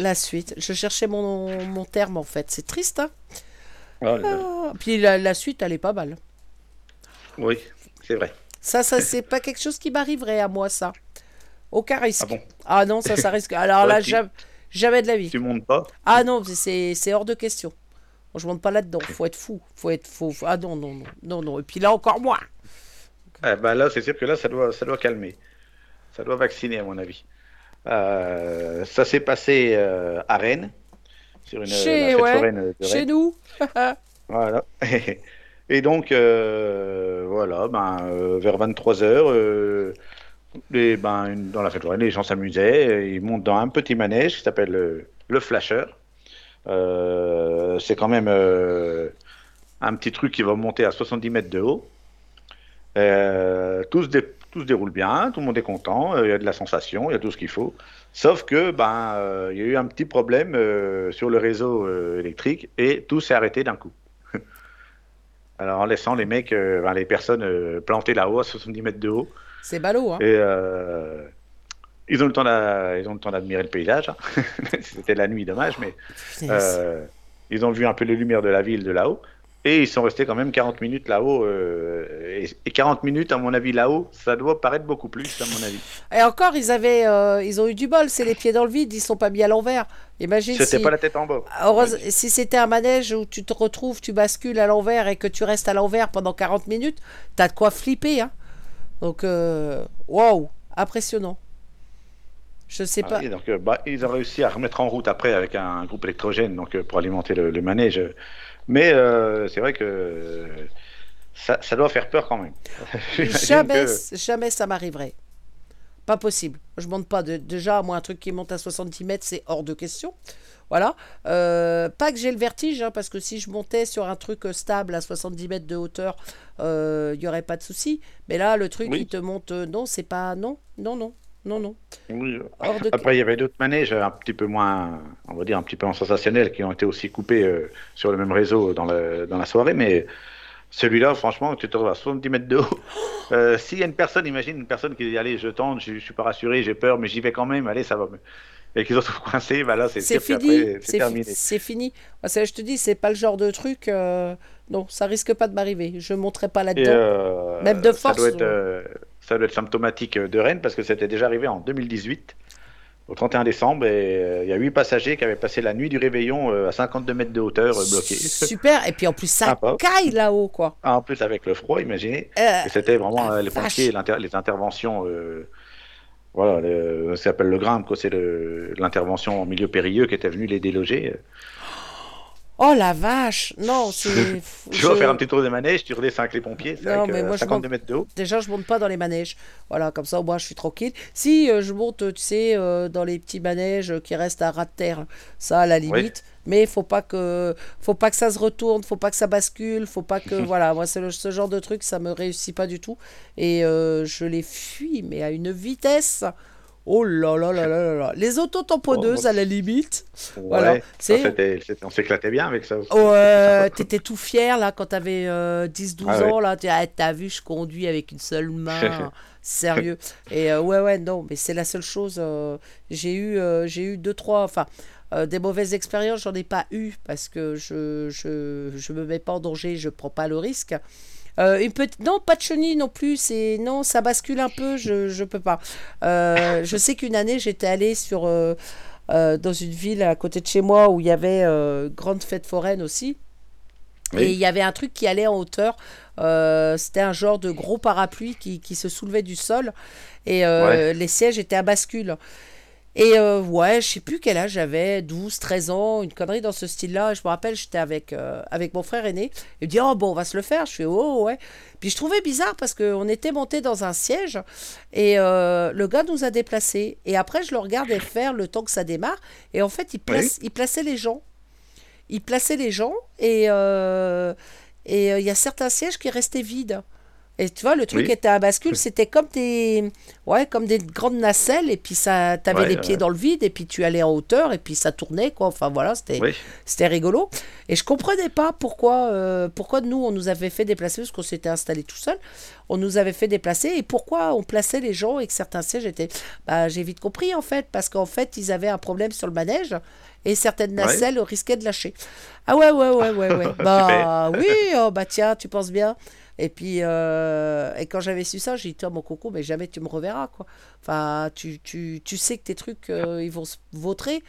La suite.
Je cherchais mon, mon terme en fait. C'est triste, hein
Oh là.
Ah, Puis la, la suite, elle est pas mal.
Oui, c'est vrai.
Ça, ça c'est pas quelque chose qui m'arriverait à moi, ça. Aucun risque.
Ah bon
Ah non, ça, ça risque. Alors là,
tu-
jamais, jamais de la vie.
Tu montes pas
Ah non, c'est hors de question. Je monte pas là-dedans. Faut être fou. Faut être fou. Ah non, non, non, non, non. Et puis là, encore moins.
Eh ben là, c'est sûr que là, ça doit, ça doit calmer. Ça doit vacciner, à mon avis. Euh, ça s'est passé euh, à Rennes, sur une
Chez-
la
ouais,
de
Chez
Rennes.
nous.
Voilà. Et donc, euh, voilà, ben, euh, vers 23h, les, ben, une- dans la fête foraine, les gens s'amusaient. Ils montent dans un petit manège qui s'appelle le, le Flasher. Euh, c'est quand même euh, un petit truc qui va monter à 70 mètres de haut. Euh, se dé- tout se déroule bien, tout le monde est content, euh, il y a de la sensation, il y a tout ce qu'il faut. Sauf que ben euh, il y a eu un petit problème euh, sur le réseau électrique et tout s'est arrêté d'un coup. Alors en laissant les mecs, ben, les personnes plantées là-haut à 70 mètres de haut.
C'est ballot, hein.
Et ils ont le temps d'admirer le paysage. hein. C'était la nuit, dommage, mais euh, ils ont vu un peu les lumières de la ville de là-haut. Et ils sont restés quand même 40 minutes là-haut. euh, et, et 40 minutes, à mon avis, là-haut, ça doit paraître beaucoup plus, à mon avis.
Et encore, ils avaient, euh, ils ont eu du bol. C'est les pieds dans le vide. Ils sont pas mis à l'envers. Imagine
C'était
si.
pas la tête en bas.
Heureuse- si c'était un manège où tu te retrouves, tu bascules à l'envers et que tu restes à l'envers pendant 40 minutes, t'as de quoi flipper. Hein. Donc, euh, waouh, impressionnant. Je sais
Ah
pas.
donc, bah, ils ont réussi à remettre en route après avec un, groupe électrogène donc, pour alimenter le, le manège. Mais euh, c'est vrai que ça, ça doit faire peur quand même.
Jamais,
que-
jamais ça m'arriverait. Pas possible. Je monte pas. de- déjà, moi, un truc qui monte à 70 mètres, c'est hors de question. Voilà. Euh, pas que j'ai le vertige, hein, parce que si je montais sur un truc euh, stable à 70 mètres de hauteur, il n'y aurait pas de souci. Mais là, le truc
Oui.
qui te monte, non, c'est pas. Non, non, non, non, non.
Oui.
De
Après, il y avait d'autres manèges un petit peu moins, on va dire, un petit peu en sensationnel qui ont été aussi coupés euh, sur le même réseau dans, le, dans la soirée. Mais celui-là, franchement, tu te retrouves à 70 mètres de haut. Euh, S'il y a une personne, imagine une personne qui dit Allez, je tente, je, je suis pas rassuré, j'ai peur, mais j'y vais quand même, allez, ça va. Et qu'ils se retrouvent coincés, bah là, c'est
fini.
c'est terminé.
fini. Je te dis, c'est pas le genre de truc. euh, non, ça risque pas de m'arriver. Je monterai pas là-dedans.
euh,
Même de
ça
force,
doit, être,
ou-
euh, ça doit être symptomatique de Rennes parce que c'était déjà arrivé en 2018, au 31 décembre, et il y a huit passagers qui avaient passé la nuit du réveillon à 52 mètres de hauteur bloqués.
Super. Et puis en plus, ça
Sympa.
caille là-haut, quoi.
En plus, avec le froid, imaginez. C'était vraiment les pompiers, les interventions. Voilà, le- ça s'appelle le grimpe, quoi. C'est l'intervention en milieu périlleux qui était venu les déloger.
Oh la vache Non, c'est.
Tu vas faire un petit tour des manèges, tu redescends avec les pompiers, c'est avec
mais moi, je
52 mètres de haut.
Déjà, je monte pas dans les manèges. Voilà, comme ça, moi, je suis tranquille. Si euh, je monte, tu sais, euh, dans les petits manèges qui restent à ras de terre, ça, à la limite. Mais faut pas que, faut pas que ça se retourne, faut pas que ça bascule, faut pas que, voilà, moi, c'est ce genre de truc, ça me réussit pas du tout. Et euh, je les fuis, mais à une vitesse. Oh là là là là là là. Les autotamponneuses,
Oh,
à la limite. Voilà,
Ouais,
c'est-
c'était- c'était- on s'éclatait bien avec ça aussi.
Ouais, t'étais tout fier là quand t'avais euh, 10-12
Ah ouais.
ans là, tu ah, t'as vu je conduis avec une seule main, sérieux. Et euh, ouais ouais non, mais c'est la seule chose. euh, j'ai eu euh, j'ai eu deux trois, enfin euh, des mauvaises expériences, j'en ai pas eu parce que je je je me mets pas en danger, je prends pas le risque. Euh, une petite non pas de chenille non plus c'est non ça bascule un peu je je peux pas Euh, je sais qu'une année j'étais allée sur dans une ville à côté de chez moi où il y avait grande fête foraine aussi
Oui.
et il y avait un truc qui allait en hauteur. Euh, C'était un genre de gros parapluie qui, qui se soulevait du sol. Et euh,
Ouais.
les sièges étaient à bascule. Et euh, ouais, je sais plus quel âge j'avais, 12, 13 ans, une connerie dans ce style-là. Je me rappelle, j'étais avec, euh, avec mon frère aîné. Il me dit, oh bon, on va se le faire. Je fais, oh ouais. Puis je trouvais bizarre parce qu'on était monté dans un siège et euh, le gars nous a déplacés. Et après, je le regardais faire le temps que ça démarre. Et en fait, il, place, il plaçait les gens. Il plaçait les gens et euh, et il y a certains sièges qui restaient vides. Et tu vois, le truc
Oui.
était à bascule, c'était comme des, ouais, comme des grandes nacelles, et puis ça, t'avais
Ouais,
les pieds
ouais.
dans le vide, et puis tu allais en hauteur, et puis ça tournait, quoi. Enfin voilà, c'était,
Oui.
c'était rigolo. Et je comprenais pas pourquoi, euh, pourquoi nous, on nous avait fait déplacer, parce qu'on s'était installé tout seul, on nous avait fait déplacer, et pourquoi on plaçait les gens et que certains sièges étaient. Bah, j'ai vite compris, en fait, parce qu'en fait, ils avaient un problème sur le manège, et certaines
Ouais.
nacelles risquaient de lâcher. Ah ouais, ouais, ouais, ouais, ouais. bah oui, oh, bah tiens, tu penses bien. Et puis, euh, et quand j'avais su ça, j'ai dit, toi, mon coco, mais jamais tu me reverras, quoi. Enfin, tu, tu, tu sais que tes trucs, euh, ils vont se vautrer.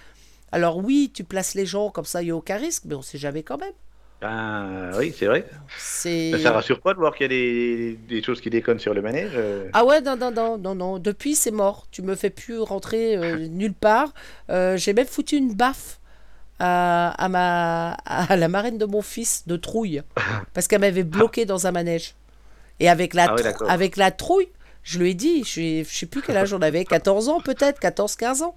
Alors oui, tu places les gens comme ça, il n'y a aucun risque, mais on sait jamais quand même.
Ben, oui, c'est vrai.
C'est...
Ça rassure pas de voir qu'il y a des, des choses qui déconnent sur le manège. euh.
Ah ouais, non, non, non, non, non. Depuis, c'est mort. Tu me fais plus rentrer euh, nulle part. Euh, j'ai même foutu une baffe à, à, ma, à la marraine de mon fils de trouille. Parce qu'elle m'avait bloqué dans un manège. Et avec la,
Ah
avec la trouille, je lui ai dit, je, je sais plus quel âge j'en avais, 14 ans peut-être, 14-15 ans.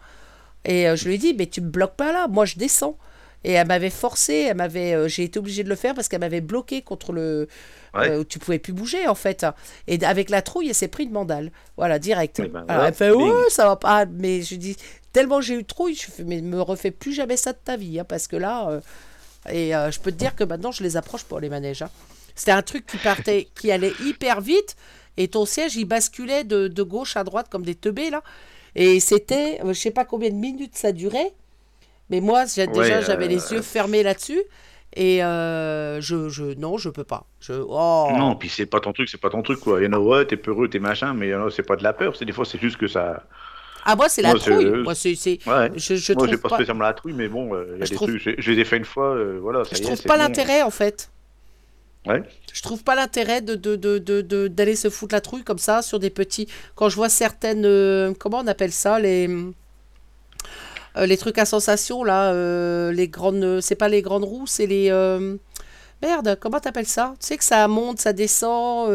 Et euh, je lui ai dit, mais tu me bloques pas là, moi je descends. Et elle m'avait forcé, elle m'avait, euh, j'ai été obligée de le faire parce qu'elle m'avait bloqué contre le,
Ouais.
euh, tu pouvais plus bouger en fait. Et avec la trouille, elle s'est pris une mandale. Voilà, direct.
Ben voilà,
elle fait ouais, ça va pas. Mais je dis tellement j'ai eu trouille, je fais mais me refais plus jamais ça de ta vie, hein, parce que là. euh, et euh, je peux te dire que maintenant je les approche pour les manèges. hein. C'était un truc qui partait, qui allait hyper vite, et ton siège il basculait de, de gauche à droite comme des teubés là. Et c'était, euh, je sais pas combien de minutes ça durait, mais moi déjà
Ouais,
j'avais
euh,
les yeux fermés là-dessus. Et euh, je, je, non, je peux pas. Je, oh.
Non, puis c'est pas ton truc, c'est pas ton truc, quoi. Il y en a, ouais, t'es peureux, t'es machin, mais c'est pas de la peur, c'est des fois, c'est juste que ça.
Ah, moi, c'est la
Moi,
trouille. Moi, c'est, c'est-
Ouais.
je, je
Moi,
trouve
j'ai pas,
pas,
spécialement la trouille, mais bon, euh, il y a
Je
des
trouve-
trucs, je, les ai fait une fois, euh, voilà, ça
je
y
trouve pas
bon.
l'intérêt, en fait.
Ouais.
Je trouve pas l'intérêt de, de, de, de- de- d'aller se foutre la trouille comme ça sur des petits. Quand je vois certaines. euh, comment on appelle ça Les. euh, les trucs à sensation, là. euh, les grandes. C'est pas les grandes roues, c'est les. euh, Merde, comment t'appelles ça? Tu sais que ça monte, ça descend.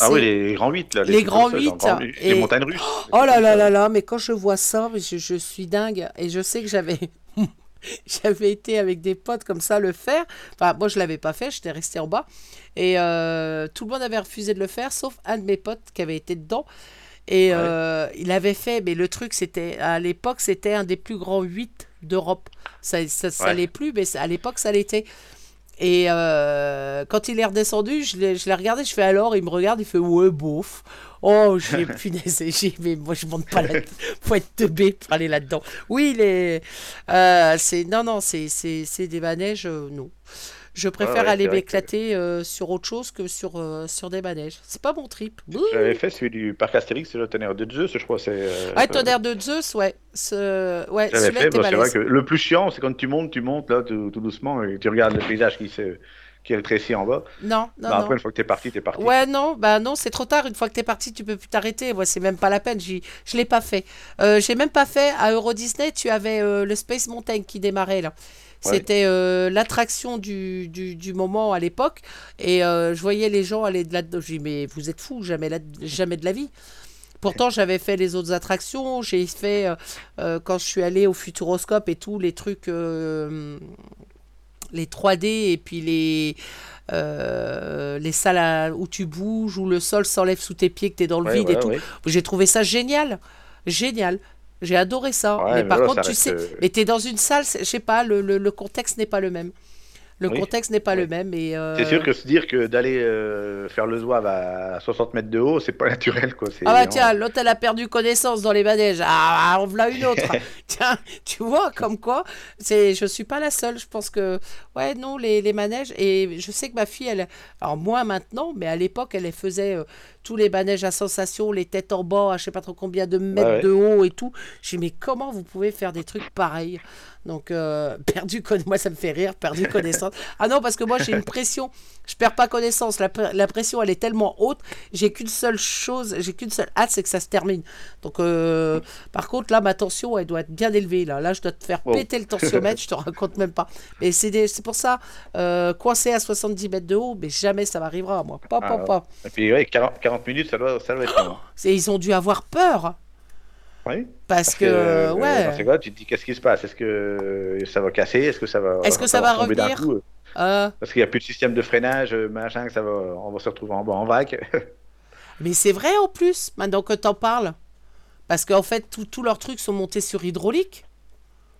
Ah oui, les grands 8, là.
Les grands
comme ça,
huit,
genre, grands- Les
et-
montagnes russes.
Oh là là là là, mais quand je vois ça, je, je suis dingue. Et je sais que j'avais j'avais été avec des potes comme ça le faire. Enfin, moi je l'avais pas fait, j'étais resté en bas. Et euh, tout le monde avait refusé de le faire, sauf un de mes potes qui avait été dedans. Et
Ouais.
euh, il avait fait, mais le truc c'était, à l'époque c'était un des plus grands 8 d'Europe. Ça, ça, ça
Ouais.
l'est plus, mais à l'époque ça l'était. Et euh, quand il est redescendu, je l'ai, je l'ai regardé, je fais alors, il me regarde, il fait ouais, bof. Oh, j'ai punaise, j'ai, mais moi je monte pas là faut être teubé pour aller là-dedans. Oui, les, euh, c'est, non, non, c'est, c'est, c'est des manèges, euh, non. Je préfère
ouais,
aller m'éclater euh, sur autre chose que sur, euh, sur des manèges. C'est pas mon trip.
J'avais fait celui du parc Astérix, c'est le tonnerre de Zeus, je crois. C'est, euh,
Ouais, tonnerre de Zeus, ouais. Ce... Ouais,
J'avais fait, bah, c'est vrai que le plus chiant, c'est quand tu montes, tu montes là tout, tout doucement et tu regardes le paysage qui, se, qui est rétréci en bas.
Non, non,
Bah,
non.
après, une fois que t'es parti, t'es parti.
Ouais, non, bah non, c'est trop tard. Une fois que t'es parti, tu peux plus t'arrêter. Moi, c'est même pas la peine. J'y- Je l'ai pas fait. Euh, j'ai même pas fait à Euro Disney. Tu avais euh, le Space Mountain qui démarrait là. C'était euh, l'attraction du, du, du moment à l'époque. Et euh, je voyais les gens aller de là-dedans. Je dis, mais vous êtes fous, jamais, là- jamais de la vie. Pourtant, j'avais fait les autres attractions. J'ai fait, euh, quand je suis allée au Futuroscope et tout, les trucs, les 3D et puis les, euh, les salles à- où tu bouges, où le sol s'enlève sous tes pieds, que tu es dans le
Ouais,
vide et tout.
ouais.
J'ai trouvé ça génial. Génial. J'ai adoré ça.
Ouais,
mais
mais
par
là,
contre, tu sais,
euh,
mais tu es dans une salle, je sais pas, le, le- le contexte n'est pas le même. Le
Oui.
contexte n'est pas
Oui.
le même. Et, euh,
C'est sûr que se dire que d'aller euh, faire le zouave à 60 mètres de haut, c'est pas naturel. Quoi.
Ah bah
on-
tiens, l'autre elle a perdu connaissance dans les manèges. Ah, en voilà une autre. tiens, tu vois, comme quoi, c'est, je suis pas la seule. Je pense que, ouais, non, les, les manèges. Et je sais que ma fille, elle, alors moins maintenant, mais à l'époque, elle les faisait euh, tous les manèges à sensation, les têtes en bas, à je sais pas trop combien de mètres
ouais.
de haut et tout. Je dis, mais comment vous pouvez faire des trucs pareils? Donc, euh, perdu connaissance, moi ça me fait rire, perdu connaissance. Ah non, parce que moi j'ai une pression, je perds pas connaissance. La, pr- la pression elle est tellement haute, j'ai qu'une seule chose, j'ai qu'une seule hâte, c'est que ça se termine. Donc, euh, par contre, là, ma tension elle doit être bien élevée. Là, là je dois te faire
Oh.
péter le tensiomètre, je te raconte même pas. Mais c'est des- pour ça, euh, coincé à 70 mètres de haut, mais jamais ça m'arrivera, moi. Pas,
Ah,
pas, pas.
Et puis, 40, 40 minutes, ça doit, ça doit être long.
C'est- Ils ont dû avoir peur.
Oui.
Parce, que,
euh,
ouais.
Dans ces cas, tu te dis qu'est-ce qui se passe? Est-ce que ça va casser? Est-ce que ça va.
Est-ce que ça va revenir?
coup?
Euh,
Parce qu'il n'y a plus de système de freinage, euh, machin, que ça va, on va se retrouver en en vrac.
mais c'est vrai en plus, maintenant que t'en parles. Parce qu'en fait, tous leurs trucs sont montés sur hydraulique.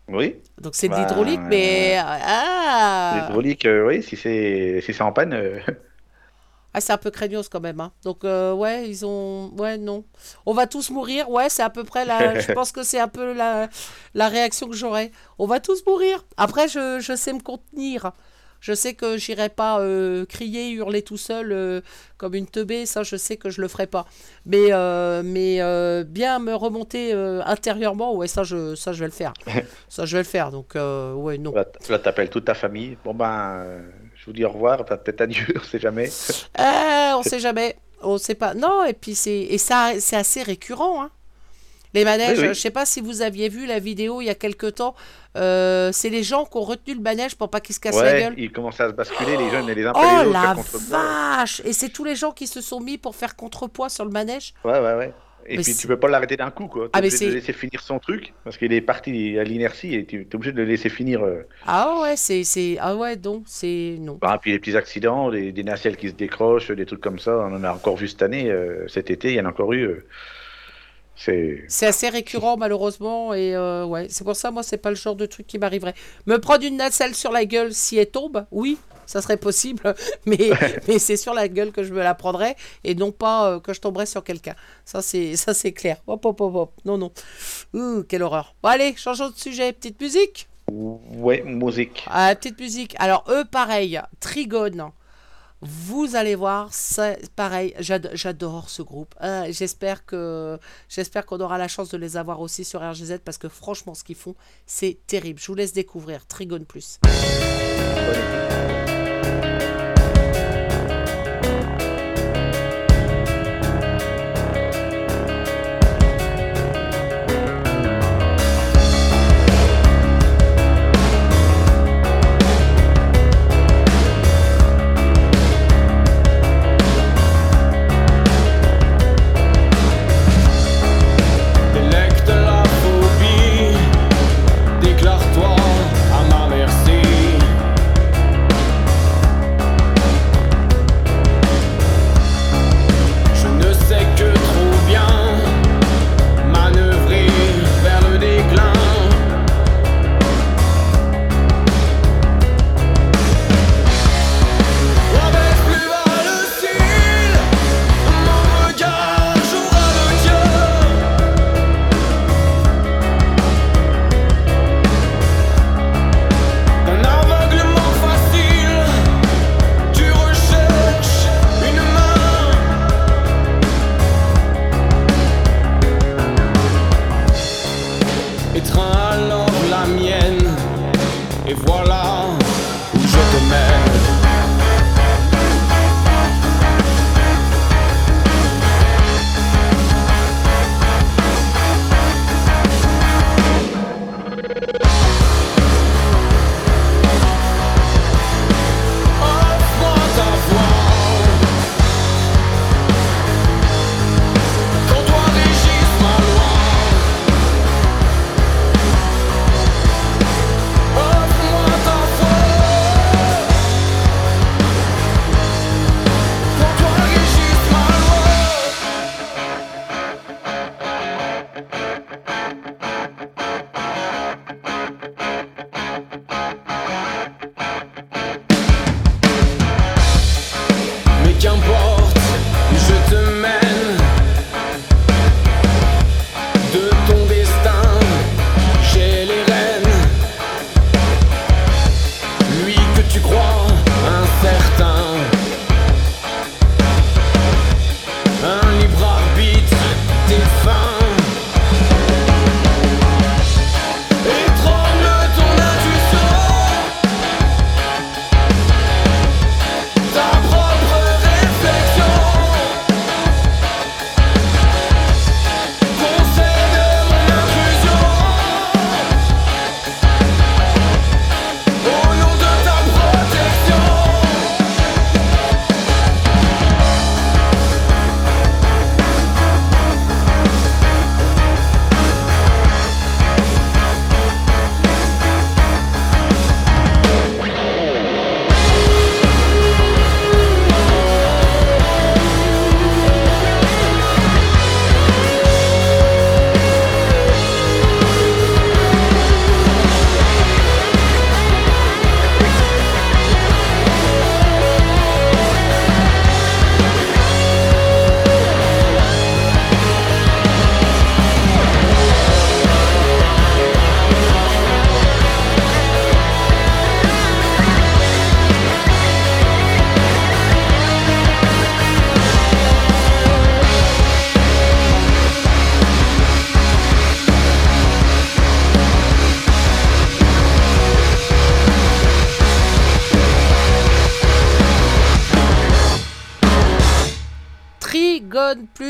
oui,
Donc c'est de
Bah,
l'hydraulique, mais. Ah,
l'hydraulique, euh, oui, si c'est si en panne, euh,
ah c'est un peu craignos quand même. hein. Donc, euh, ouais, ils ont. Ouais, non. On va tous mourir. Ouais, c'est à peu près la. je pense que c'est un peu la, la réaction que j'aurais. On va tous mourir. Après, je, je sais me contenir. Je sais que j'irai pas euh, crier, hurler tout seul euh, comme une teubée. Ça, je sais que je le ferai pas. Mais, mais bien me remonter intérieurement, ouais, ça je, ça, je vais le faire. ça, je vais le faire. Donc, ouais, non.
là, t'appelles toute ta famille. Bon ben, je vous dis au revoir, enfin, peut-être adieu, on sait jamais.
Eh, on sait jamais. On sait pas. Non, et puis c'est et ça c'est assez récurrent. Hein. Les manèges,
Oui, oui.
je sais pas si vous aviez vu la vidéo il y a quelque temps. euh, c'est les gens qui ont retenu le manège pour pas qu'il se casse la gueule.
ils commençaient à se basculer, les jeunes et les uns
Oh
les autres.
la vache Et c'est tous les gens qui se sont mis pour faire contrepoids sur le manège?
Ouais, ouais, ouais. Et
Mais
puis tu peux pas l'arrêter d'un coup, quoi. T'es
Ah,
obligé de laisser finir son truc, parce qu'il est parti à l'inertie et tu es obligé de le laisser finir. euh.
Ah ouais, c'est c'est ah ouais donc c'est non.
Ah, puis les petits accidents, des, des nacelles qui se décrochent, des trucs comme ça, on en a encore vu cette année, euh, cet été, il y en a encore eu. euh. C'est.
Assez récurrent malheureusement et euh, ouais, c'est pour ça moi c'est pas le genre de truc qui m'arriverait. Me prendre une nacelle sur la gueule si elle tombe, oui, ça serait possible, mais mais c'est sur la gueule que je me la prendrais et non pas euh, que je tomberais sur quelqu'un. Ça c'est ça c'est clair. Hop hop hop hop. Non non. Ouh, quelle horreur. Bon allez, changeons de sujet, petite musique?
Ouais, musique.
Ah, petite musique. Alors eux pareil, Trigone. Vous allez voir, c'est pareil, j'ado- j'adore ce groupe. Ah, j'espère qu'on aura la chance de les avoir aussi sur RGZ parce que franchement ce qu'ils font, c'est terrible. Je vous laisse découvrir Trigone Plus.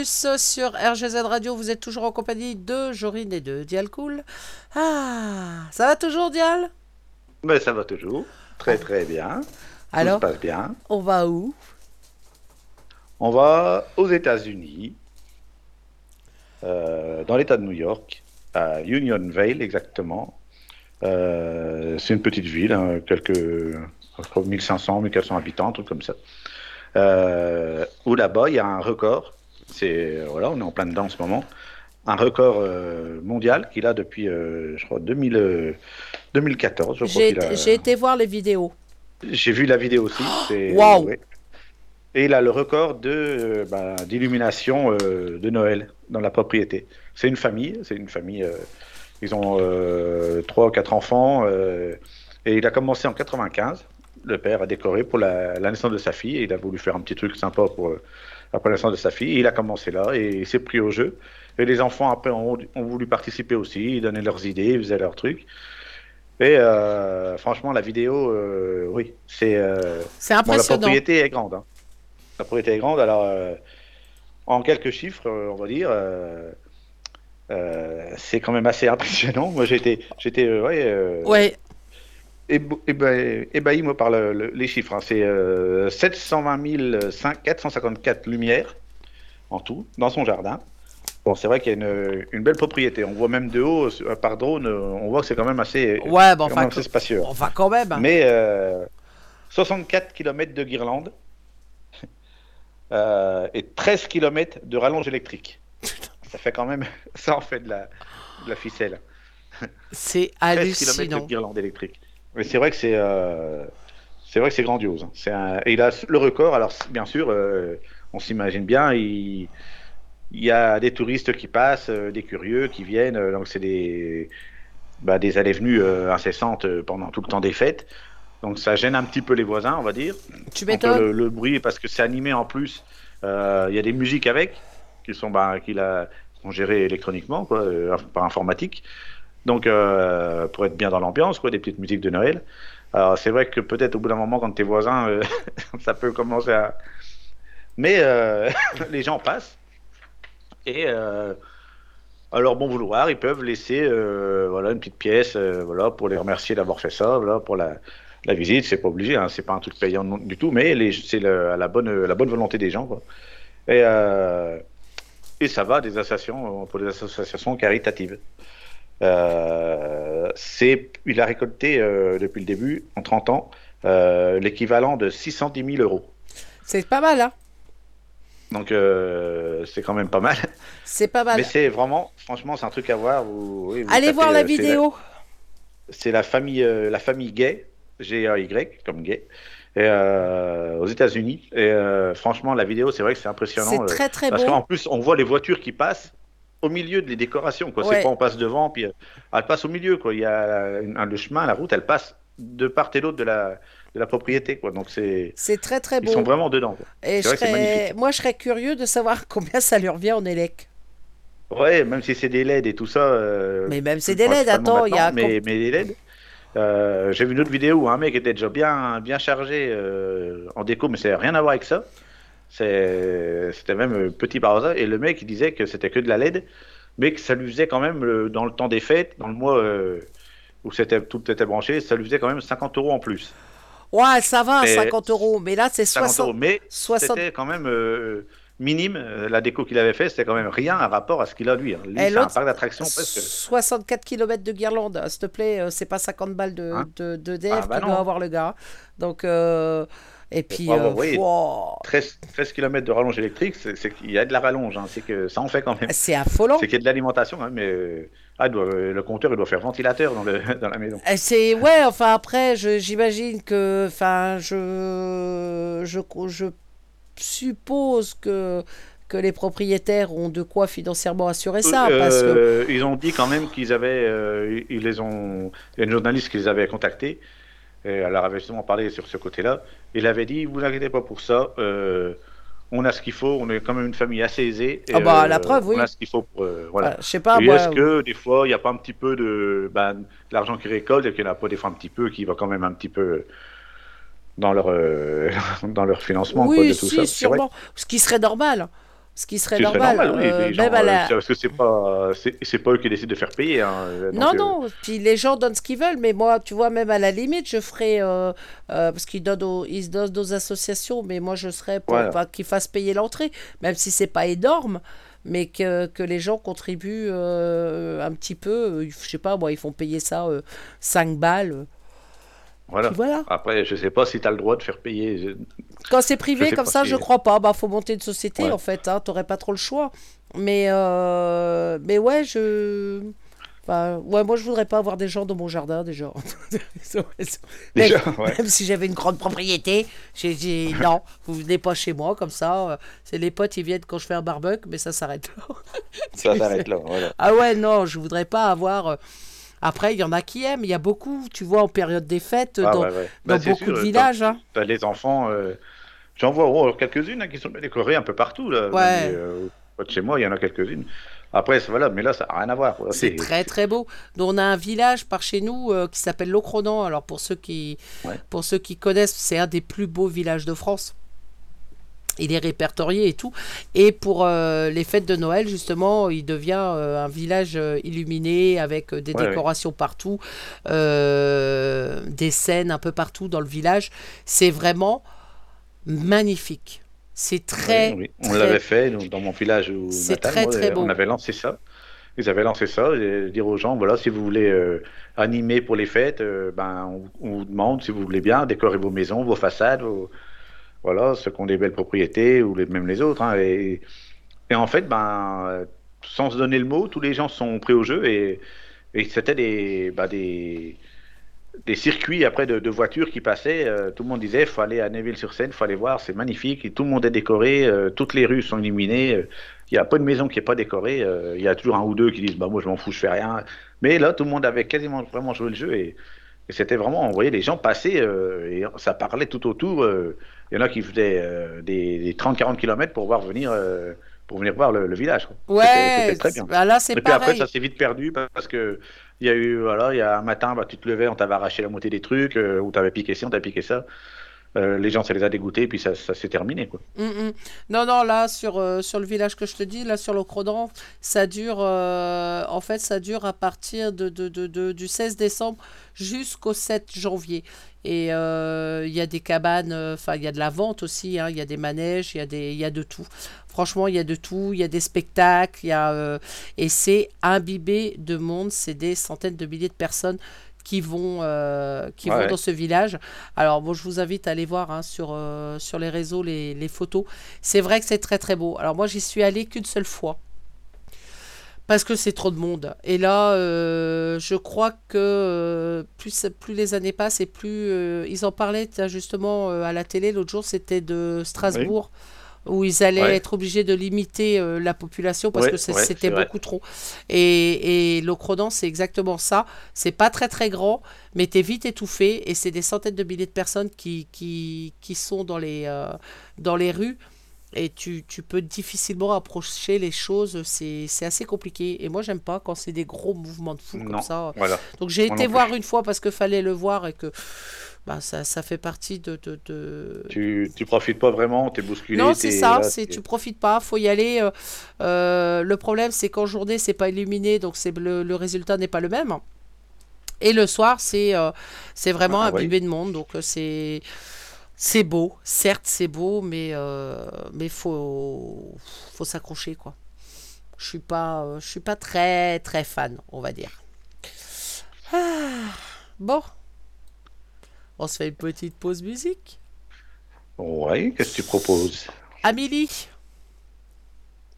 Plus sur RGZ Radio. Vous êtes toujours en compagnie de Jorine et de Dialcool. Ah, ça va toujours, Dial?
Mais ça va toujours. Très très bien.
Alors,
Tout se passe bien.
on va où?
On va aux États-Unis, euh, dans l'État de New York, à Unionville exactement. Euh, c'est une petite ville, hein, quelques je crois 1500, 1400 habitants, un truc comme ça. Euh, où là-bas, il y a un record. C'est voilà, on est en plein dedans en ce moment. Un record euh, mondial qu'il a depuis, euh, je crois, 2000, euh, 2014. Je crois
J'ai
a-
été, voir les vidéos.
J'ai vu la vidéo aussi. c'est-
Waouh.
ouais. Et il a le record de euh, bah, d'illumination euh, de Noël dans la propriété. C'est une famille. C'est une famille. euh, ils ont euh, trois ou quatre enfants. euh, et il a commencé en 95. Le père a décoré pour la, la naissance de sa fille. Et il a voulu faire un petit truc sympa pour euh, la naissance de sa fille. Et il a commencé là et il s'est pris au jeu. Et les enfants après ont, ont voulu participer aussi. Ils donnaient leurs idées, ils faisaient leurs trucs. Et euh, franchement, la vidéo, euh, oui, c'est. euh,
C'est
bon, la
impressionnant.
propriété est grande. hein. La propriété est grande. Alors, en quelques chiffres, on va dire, c'est quand même assez impressionnant. Moi, j'étais, j'étais, ouais,
ouais,
ébahi moi par le- le- les chiffres. hein. C'est euh, 720 5- 454 lumières en tout dans son jardin. Bon, c'est vrai qu'il y a une, une belle propriété. On voit même de haut euh, par drone, euh, on voit que c'est quand même assez,
ouais, bon,
quand même
enfin,
assez spacieux.
enfin quand même.
Mais euh, 64 km de guirlande euh, et 13 km de rallonge électrique. Ça fait quand même, ça en fait de la, de la ficelle.
C'est
13 km
hallucinant.
de guirlande électrique. Mais c'est vrai que c'est, euh, c'est vrai que c'est grandiose. hein. C'est un- et il a le record. Alors bien sûr, euh, on s'imagine bien, il, il y a des touristes qui passent, euh, des curieux qui viennent. donc c'est des, bah, des allées-venues incessantes pendant tout le temps des fêtes. Donc ça gêne un petit peu les voisins, on va dire.
Tu m'étonnes
le, le bruit parce que c'est animé en plus. Il y a des musiques avec qui sont bah, qu'il a sont gérées électroniquement quoi, par informatique. Donc euh, pour être bien dans l'ambiance, quoi, des petites musiques de Noël. Alors c'est vrai que peut-être au bout d'un moment quand tes voisins, euh, ça peut commencer à. Mais euh, les gens passent et à leur bon vouloir, ils peuvent laisser voilà une petite pièce, voilà pour les remercier d'avoir fait ça, voilà pour la la visite, c'est pas obligé, hein, c'est pas un truc payant du tout, mais c'est le- la bonne, la bonne volonté des gens. Quoi. Et, et ça va des associations, pour des associations caritatives. Euh, c'est, il a récolté euh, depuis le début, en 30 ans, euh, l'équivalent de 610 000 euros.
C'est pas mal, hein
Donc euh, c'est quand même pas mal.
C'est pas mal.
Mais c'est vraiment, franchement, c'est un truc à voir. Vous, oui, vous
Allez
tapez,
voir la vidéo.
c'est la famille, la famille Gay, G-A-Y, comme Gay, et, aux États-Unis. Et franchement, la vidéo, c'est vrai que c'est impressionnant.
C'est très très
parce qu'en plus, on voit les voitures qui passent au milieu des décorations. Quoi.
Ouais.
C'est pas on passe devant, puis euh, elle passe au milieu. Quoi. Il y a le chemin, la route, elle passe de part et d'autre de la, de la propriété. Quoi. Donc c'est,
C'est très très
ils sont
beau.
vraiment dedans. quoi.
Et je
vrai que c'est
serais...
magnifique.
moi, je serais curieux de savoir combien ça lui revient en élec.
Ouais, même si c'est des LED et tout ça. euh,
Mais même c'est des LED, attends, il y a.
Mais, mais les LED. euh, J'ai vu une autre vidéo où un mec était déjà bien, bien chargé euh, en déco, mais ça n'a rien à voir avec ça. C'était même euh, petit hasard. Et le mec, il disait que c'était que de la LED, mais que ça lui faisait quand même, le- dans le temps des fêtes, dans le mois euh, où c'était, tout était branché, ça lui faisait quand même 50 euros en plus.
Ouais, ça va,
Mais-
50 euros. Mais là, c'est
50 euros.
60.
Mais
60...
c'était quand même euh, minime. Euh, La déco qu'il avait fait, c'était quand même rien à rapport à ce qu'il a lui. hein. Lui,
Et
c'est un parc d'attractions presque.
64 km de guirlande, s'il te plaît, euh, c'est pas 50 balles de,
Hein
de, de DF
Ah, bah
doit avoir le gars. Donc, euh, et puis,
bravo,
euh,
oui.
wow,
13, 13 km de rallonge électrique, c'est qu'il y a de la rallonge, hein, c'est que ça en fait quand même.
c'est affolant.
C'est qu'il y a de l'alimentation, hein, mais euh, ah, doit- euh, le compteur il doit faire ventilateur dans, le, dans la maison.
C'est ouais, enfin après, j'imagine que, enfin, je, je, je suppose que que les propriétaires ont de quoi financièrement assurer ça,
Euh,
parce que
Ils ont dit quand même qu'ils avaient, euh, ils les ont, il y a une journaliste qui les avait contactés, et elle leur avait justement parlé sur ce côté-là. Il avait dit, vous inquiétez pas pour ça, euh, on a ce qu'il faut, on est quand même une famille assez aisée. et,
Ah bah,
euh,
la preuve, oui.
On a ce qu'il faut pour, euh, voilà.
voilà, je sais pas
Et est-ce que des fois, il n'y a pas un petit peu de, ben, de l'argent qu'ils récoltent et qu'il n'y en a pas des fois un petit peu qui va quand même un petit peu dans leur, euh, dans leur financement quoi,
oui,
de tout
si,
ça
sûrement, ce qui serait normal. Ce qui serait normal.
normal, oui.
euh,
gens,
à
euh,
la-
Parce que c'est pas, c'est c'est pas eux qui décident de faire payer. hein. Donc,
Non,
euh,
non, puis les gens donnent ce qu'ils veulent, mais moi, tu vois, même à la limite, je ferais. euh, euh, parce qu'ils donnent, aux, ils donnent aux associations, mais moi, je serais pour
Voilà.
qu'ils fassent payer l'entrée, même si c'est pas énorme, mais que, que les gens contribuent euh, un petit peu. euh, Je sais pas, moi, ils font payer ça euh, 5 balles. Euh,
Voilà.
voilà.
Après, je sais pas si tu as le droit de faire payer. je-
Quand c'est privé comme ça,
si-
je crois pas. Bah, faut monter une société
Ouais.
en fait. Hein. T'aurais pas trop le choix. Mais euh, mais ouais, je. Enfin, ouais, moi je voudrais pas avoir des gens dans mon jardin déjà.
Déjà,
même,
ouais.
même si j'avais une grande propriété, j'ai dit non, vous venez pas chez moi comme ça. euh, C'est les potes, ils viennent quand je fais un barbecue, mais ça s'arrête là.
Ça s'arrête là. Voilà.
Ah ouais, non, je voudrais pas avoir. Après, il y en a qui aiment. Il y a beaucoup, tu vois, en période des fêtes,
Ah,
dans,
ouais, ouais.
dans
Bah,
beaucoup
sûr,
de
euh,
villages. hein.
Les enfants. euh, J'en vois oh, quelques-unes hein, qui sont bien décorées un peu partout. Là.
Ouais.
Mais, euh, chez moi, il y en a quelques-unes. Après, voilà, mais là, ça n'a rien à voir.
C'est très très beau. Donc, on a un village par chez nous euh, qui s'appelle Locronan. Alors pour ceux qui
Ouais.
pour ceux qui connaissent, c'est un des plus beaux villages de France. Il est répertorié et tout. Et pour euh, les fêtes de Noël, justement, il devient euh, un village euh, illuminé avec des
Ouais,
décorations partout, des scènes un peu partout dans le village. C'est vraiment magnifique. C'est très.
Oui, oui. On
très-
l'avait fait nous, dans mon village où
C'est
natal,
très,
moi,
très beau.
On avait lancé ça. Ils avaient lancé ça, et dire aux gens, voilà, si vous voulez animer pour les fêtes, ben, on, on vous demande, si vous voulez bien, décorer vos maisons, vos façades, vos, voilà, ceux qui ont des belles propriétés, ou même les autres. hein, et, en fait, ben, euh, sans se donner le mot, tous les gens sont pris au jeu, et, c'était des, bah, des, des circuits après de, voitures qui passaient. euh, tout le monde disait, faut aller à Neuville-sur-Seine, il faut aller voir, c'est magnifique. Tout le monde est décoré, euh, toutes les rues sont illuminées. euh, Il n'y a pas de maison qui n'est pas décorée. euh, Il y a toujours un ou deux qui disent, bah moi je m'en fous, je fais rien. Mais là, tout le monde avait quasiment vraiment joué le jeu et c'était vraiment, on voyait les gens passer euh, et ça parlait tout autour. euh, Il y en a qui faisaient euh, des, des 30-40 km pour voir venir, pour venir voir le, le village. quoi.
Ouais,
C'était très bien.
bah là c'est
Et puis après, ça s'est vite perdu parce que il y a eu, voilà, il y a un matin, bah, tu te levais, on t'avait arraché la moitié des trucs, euh, ou t'avais piqué ci, on t'avait piqué ça. Euh, les gens, ça les a dégoûtés, et puis ça, ça s'est terminé.
Mm, mm. Non, non, là, sur, euh, sur le village que je te dis, là, sur le Crodan, ça dure, euh, en fait, ça dure à partir de, du 16 décembre jusqu'au 7 janvier. Et il y a des cabanes, enfin, il y a de la vente aussi, hein, il y a des manèges, il y, a de tout. Franchement, il y a de tout, il y a des spectacles, il y a, et c'est imbibé de monde, c'est des centaines de milliers de personnes qui vont, euh, qui
Ouais,
vont dans ce village. Alors, bon, je vous invite à aller voir hein, sur, euh, sur les réseaux les, les photos. C'est vrai que c'est très très beau. Alors, moi, j'y suis allée qu'une seule fois. Parce que c'est trop de monde. Et là, euh, je crois que plus, plus les années passent et plus. ils en parlaient justement à la télé l'autre jour, c'était de Strasbourg, où ils allaient
Ouais.
être obligés de limiter euh, la population parce
Ouais,
que
ouais,
c'était beaucoup trop. Et, et l'Ocrodan, c'est exactement ça. C'est pas très très grand, mais t'es vite étouffé et c'est des centaines de milliers de personnes qui, qui, qui sont dans les, euh, dans les rues. Et tu, tu peux difficilement approcher les choses, c'est assez compliqué. Et moi, j'aime pas quand c'est des gros mouvements de foule comme ça.
Voilà.
Donc j'ai été voir une fois parce que fallait le voir et que bah, ça, ça fait partie de... de, de-
Tu, tu profites pas vraiment, t'es bousculé.
Non, c'est ça, c'est tu profites pas, faut y aller. euh, euh, le problème, c'est qu'en journée, c'est pas illuminé, donc c'est le, le résultat n'est pas le même. Et le soir, c'est euh, c'est vraiment
Ah,
imbibé de monde, donc c'est c'est beau. Certes, c'est beau, mais euh, mais faut faut s'accrocher quoi. Je suis pas je suis pas très très fan, on va dire. Ah, bon, on se fait une petite pause musique.
Ouais, qu'est-ce que tu proposes?
Amélie.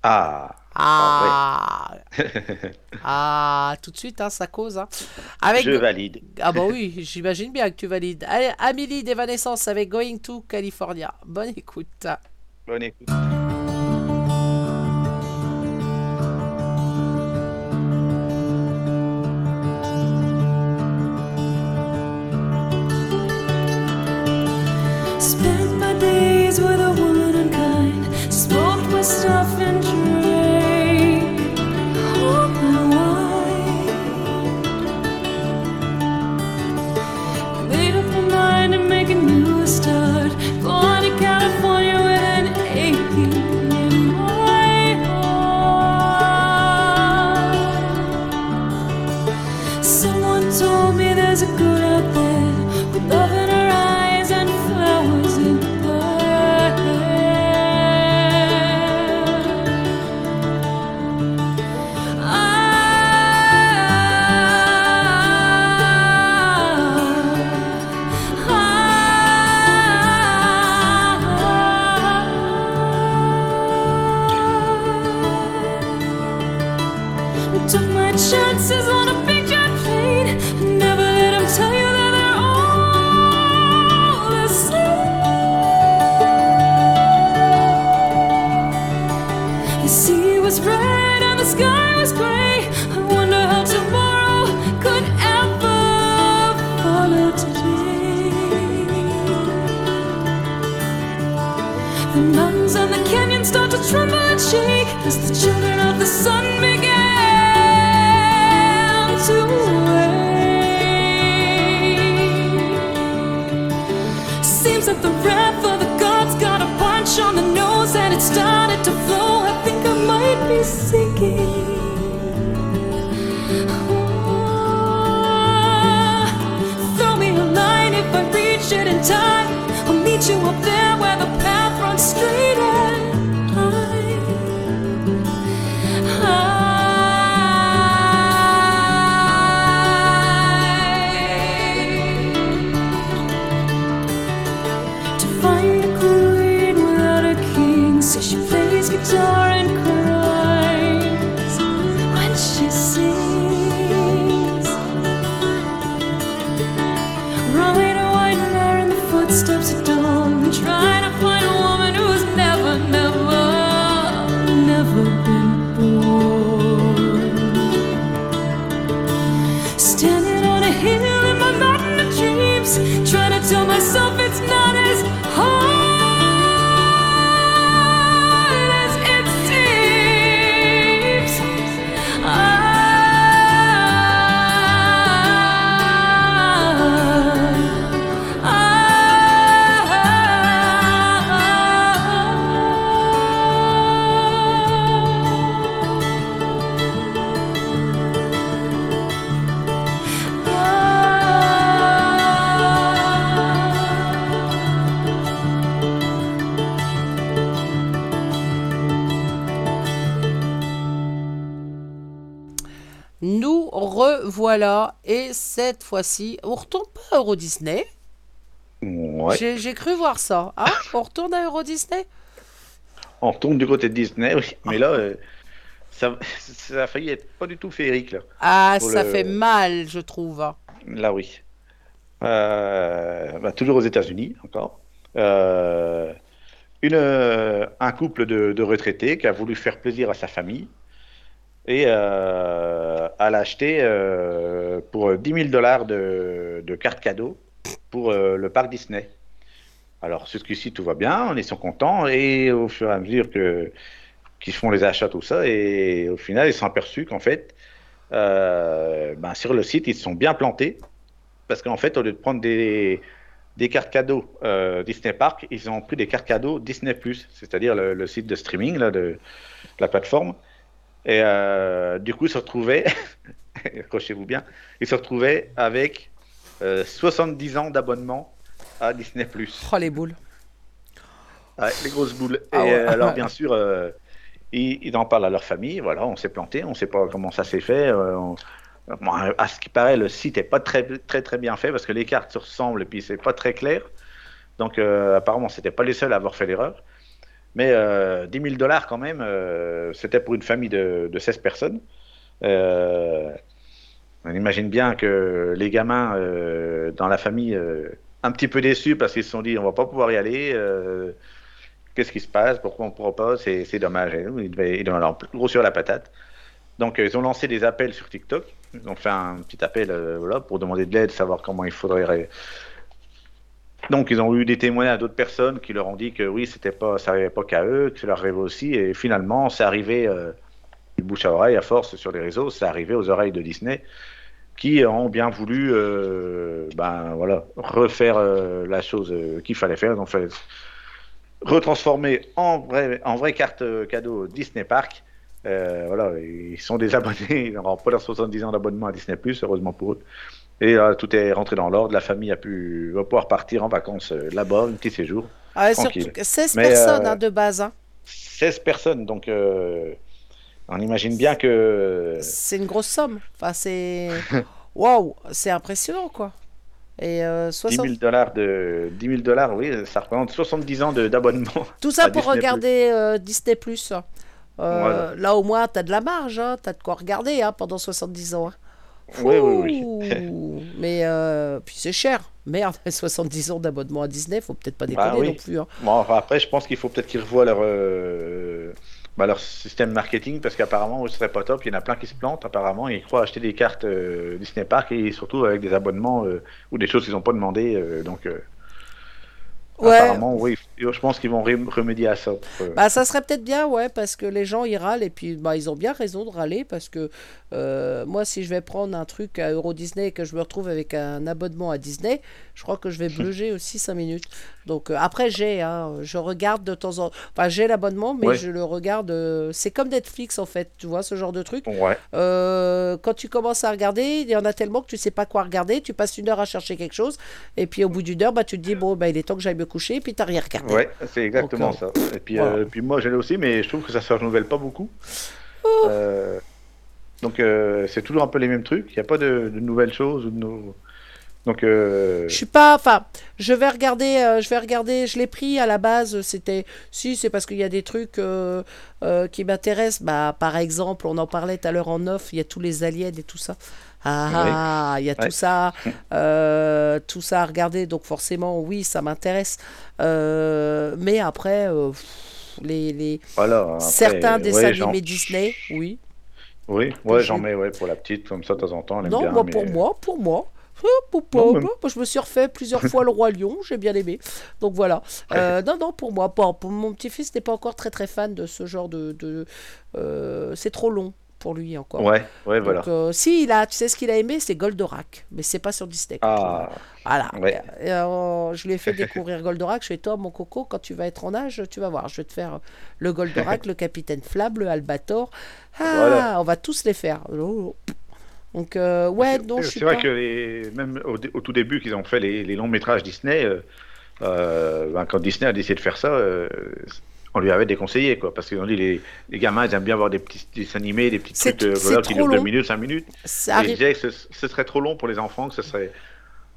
Ah,
Ah, ah, tout de suite, hein, ça cause. Hein. Avec...
je valide.
Ah bah oui, j'imagine bien que tu valides. Allez, Amélie d'Evanescence avec Going to California. Bonne écoute.
Bonne écoute.
Stuff and
fois-ci, on retourne pas à Euro Disney.
Ouais.
J'ai cru voir ça. Hein on retourne à Euro Disney
On retourne du côté de Disney, oui. Mais là, euh, ça, ça a failli être pas du tout féerique, là.
Ah, ça
le-
fait mal, je trouve. hein.
Là, oui. Euh, bah, toujours aux États-Unis, encore. Euh, une, un couple de, de retraités qui a voulu faire plaisir à sa famille et euh, a acheté euh, pour 10 000 dollars de, de cartes cadeaux pour euh, le parc Disney. Alors, jusqu'ici, tout va bien, ils sont contents et au fur et à mesure que qu'ils font les achats, tout ça, et au final, ils sont aperçus qu'en fait, euh, ben, sur le site, ils sont bien plantés parce qu'en fait, au lieu de prendre des, des cartes cadeaux euh, Disney Park, ils ont pris des cartes cadeaux Disney Plus, c'est-à-dire le, site de streaming là, de la plateforme. Et euh, du coup, ils se retrouvaient, accrochez-vous bien, ils se retrouvaient avec euh, 70 ans d'abonnement à Disney Plus.
Oh, les boules.
Ouais, les grosses boules.
Ah
et
ouais.
euh, alors, bien sûr, euh, ils, ils en parlent à leur famille. Voilà, on s'est planté, on ne sait pas comment ça s'est fait. euh, on- bon, à ce qui paraît, le site n'est pas très, très, très bien fait parce que les cartes se ressemblent et puis c'est pas très clair. Donc, euh, apparemment, c'était pas les seuls à avoir fait l'erreur. Mais euh, 10 000 dollars quand même, euh, c'était pour une famille de, de 16 personnes. Euh, on imagine bien que les gamins euh, dans la famille, euh, un petit peu déçus parce qu'ils se sont dit on va pas pouvoir y aller. euh, Qu'est-ce qui se passe Pourquoi on ne pourra pas C'est dommage. Nous, Ils devaient, ils devaient leur grossir la patate. Donc, ils ont lancé des appels sur TikTok. Ils ont fait un petit appel voilà, pour demander de l'aide, savoir comment il faudrait. Donc, ils ont eu des témoignages d'autres personnes qui leur ont dit que oui, c'était pas, ça n'arrivait pas qu'à eux, que ça leur arrivait aussi. Et finalement, c'est arrivé euh, du bouche à oreille, à force sur les réseaux, c'est arrivé aux oreilles de Disney qui ont bien voulu euh, ben, voilà, refaire euh, la chose euh, qu'il fallait faire. Ont fait retransformer en vrai, en vraie carte cadeau Disney Park. Voilà, ils sont des abonnés, ils n'auront pas leurs 70 ans d'abonnement à Disney+, heureusement pour eux. Et tout est rentré dans l'ordre, la famille a pu va pouvoir partir en vacances là-bas, un petit séjour.
Ah,
Tranquille.
surtout, 16
Mais,
personnes hein, de base. hein.
16 personnes, donc on imagine bien que...
C'est une grosse somme. Enfin, c'est. Waouh, c'est impressionnant, quoi. Et euh,
10
60...
000 dollars de 10 000 dollars, oui, ça représente 70 ans d'abonnement.
Tout ça pour
Disney+.
regarder euh, Disney Plus.
Voilà.
Là, au moins, t'as de la marge, hein. t'as de quoi regarder hein, pendant 70 ans. hein.
Oui, oui, oui.
Mais euh, puis c'est cher. Merde, 70 ans d'abonnement à Disney, faut peut-être pas déconner
Ah oui.
non plus. hein.
Bon, enfin, après, je pense qu'il faut peut-être qu'ils revoient leur, euh, bah, leur système marketing parce qu'apparemment, ce serait pas top. Il y en a plein qui se plantent. Apparemment, ils croient acheter des cartes euh, Disney Park et surtout avec des abonnements euh, ou des choses qu'ils n'ont pas demandé. euh, donc, euh,
Ouais.
apparemment, oui, je pense qu'ils vont remédier à ça.
Bah, ça serait peut-être bien, ouais, parce que les gens ils râlent et puis bah, ils ont bien raison de râler parce que euh, moi, si je vais prendre un truc à Euro Disney et que je me retrouve avec un abonnement à Disney, je crois que je vais bluger aussi 5 minutes. Donc euh, après, j'ai, hein, je regarde de temps en temps. Enfin, j'ai l'abonnement, mais
Ouais.
je le regarde. euh, c'est comme Netflix en fait, tu vois, ce genre de truc.
Ouais,
Euh, quand tu commences à regarder, il y en a tellement que tu sais pas quoi regarder. Tu passes une heure à chercher quelque chose et puis au bout d'une heure, bah, tu te dis, bon, bah, il est temps que j'aille me coucher et puis t'as rien regardé.
ouais, c'est exactement
Donc,
ça. Et puis,
voilà.
puis moi, je l'ai aussi, mais je trouve que ça se renouvelle pas beaucoup. Euh, donc, c'est toujours un peu les mêmes trucs. Il n'y a pas de, de nouvelles choses ou de nou- Donc, euh,
Je suis pas, enfin, je vais regarder, euh, je vais regarder, je l'ai pris à la base, c'était, si, c'est parce qu'il y a des trucs euh, euh, qui m'intéressent, bah, par exemple, on en parlait tout à l'heure en off, il y a tous les aliens et tout ça. Ah, ah, il y a
Ouais.
tout ça, tout ça à regarder, donc forcément, oui, ça m'intéresse. Mais après, pff, les, les,
voilà. après,
certains
ouais,
dessins
j'en-
animés Disney, oui.
Oui, ouais, j'en mets ouais, pour la petite, comme ça, de temps en temps. Elle aime
Non,
bien,
moi,
mais-
pour moi, pour moi. Je me suis refait plusieurs fois le roi lion, j'ai bien aimé. Donc voilà. Euh, non, non, pour moi, pour mon petit-fils n'est pas encore très très fan de ce genre de. de euh, c'est trop long pour lui encore.
Ouais, ouais, voilà.
Donc, euh, si, il a, tu sais ce qu'il a aimé, c'est Goldorak, mais c'est pas sur Disney.
Ah,
Voilà.
Ouais.
Et, euh, je lui ai fait découvrir Goldorak. Je fais toi, mon coco, quand tu vas être en âge, tu vas voir. Je vais te faire le Goldorak, le Capitaine Flab, le Albator. Ah,
Voilà.
on va tous les faire. Oh. Donc, euh, ouais, je
c'est
suis
c'est vrai
pas...
que les, même au, tout début qu'ils ont fait les, les longs métrages Disney, euh, euh, ben, quand Disney a décidé de faire ça, on lui avait déconseillé quoi, parce qu'on dit les, les gamins ils aiment bien voir des petits dessins animés, des petits trucs de voilà, qui durent 2
long.
minutes, 5 minutes.
Ça
Et ils
arrive...
disaient que ce, ce serait trop long pour les enfants, que ce serait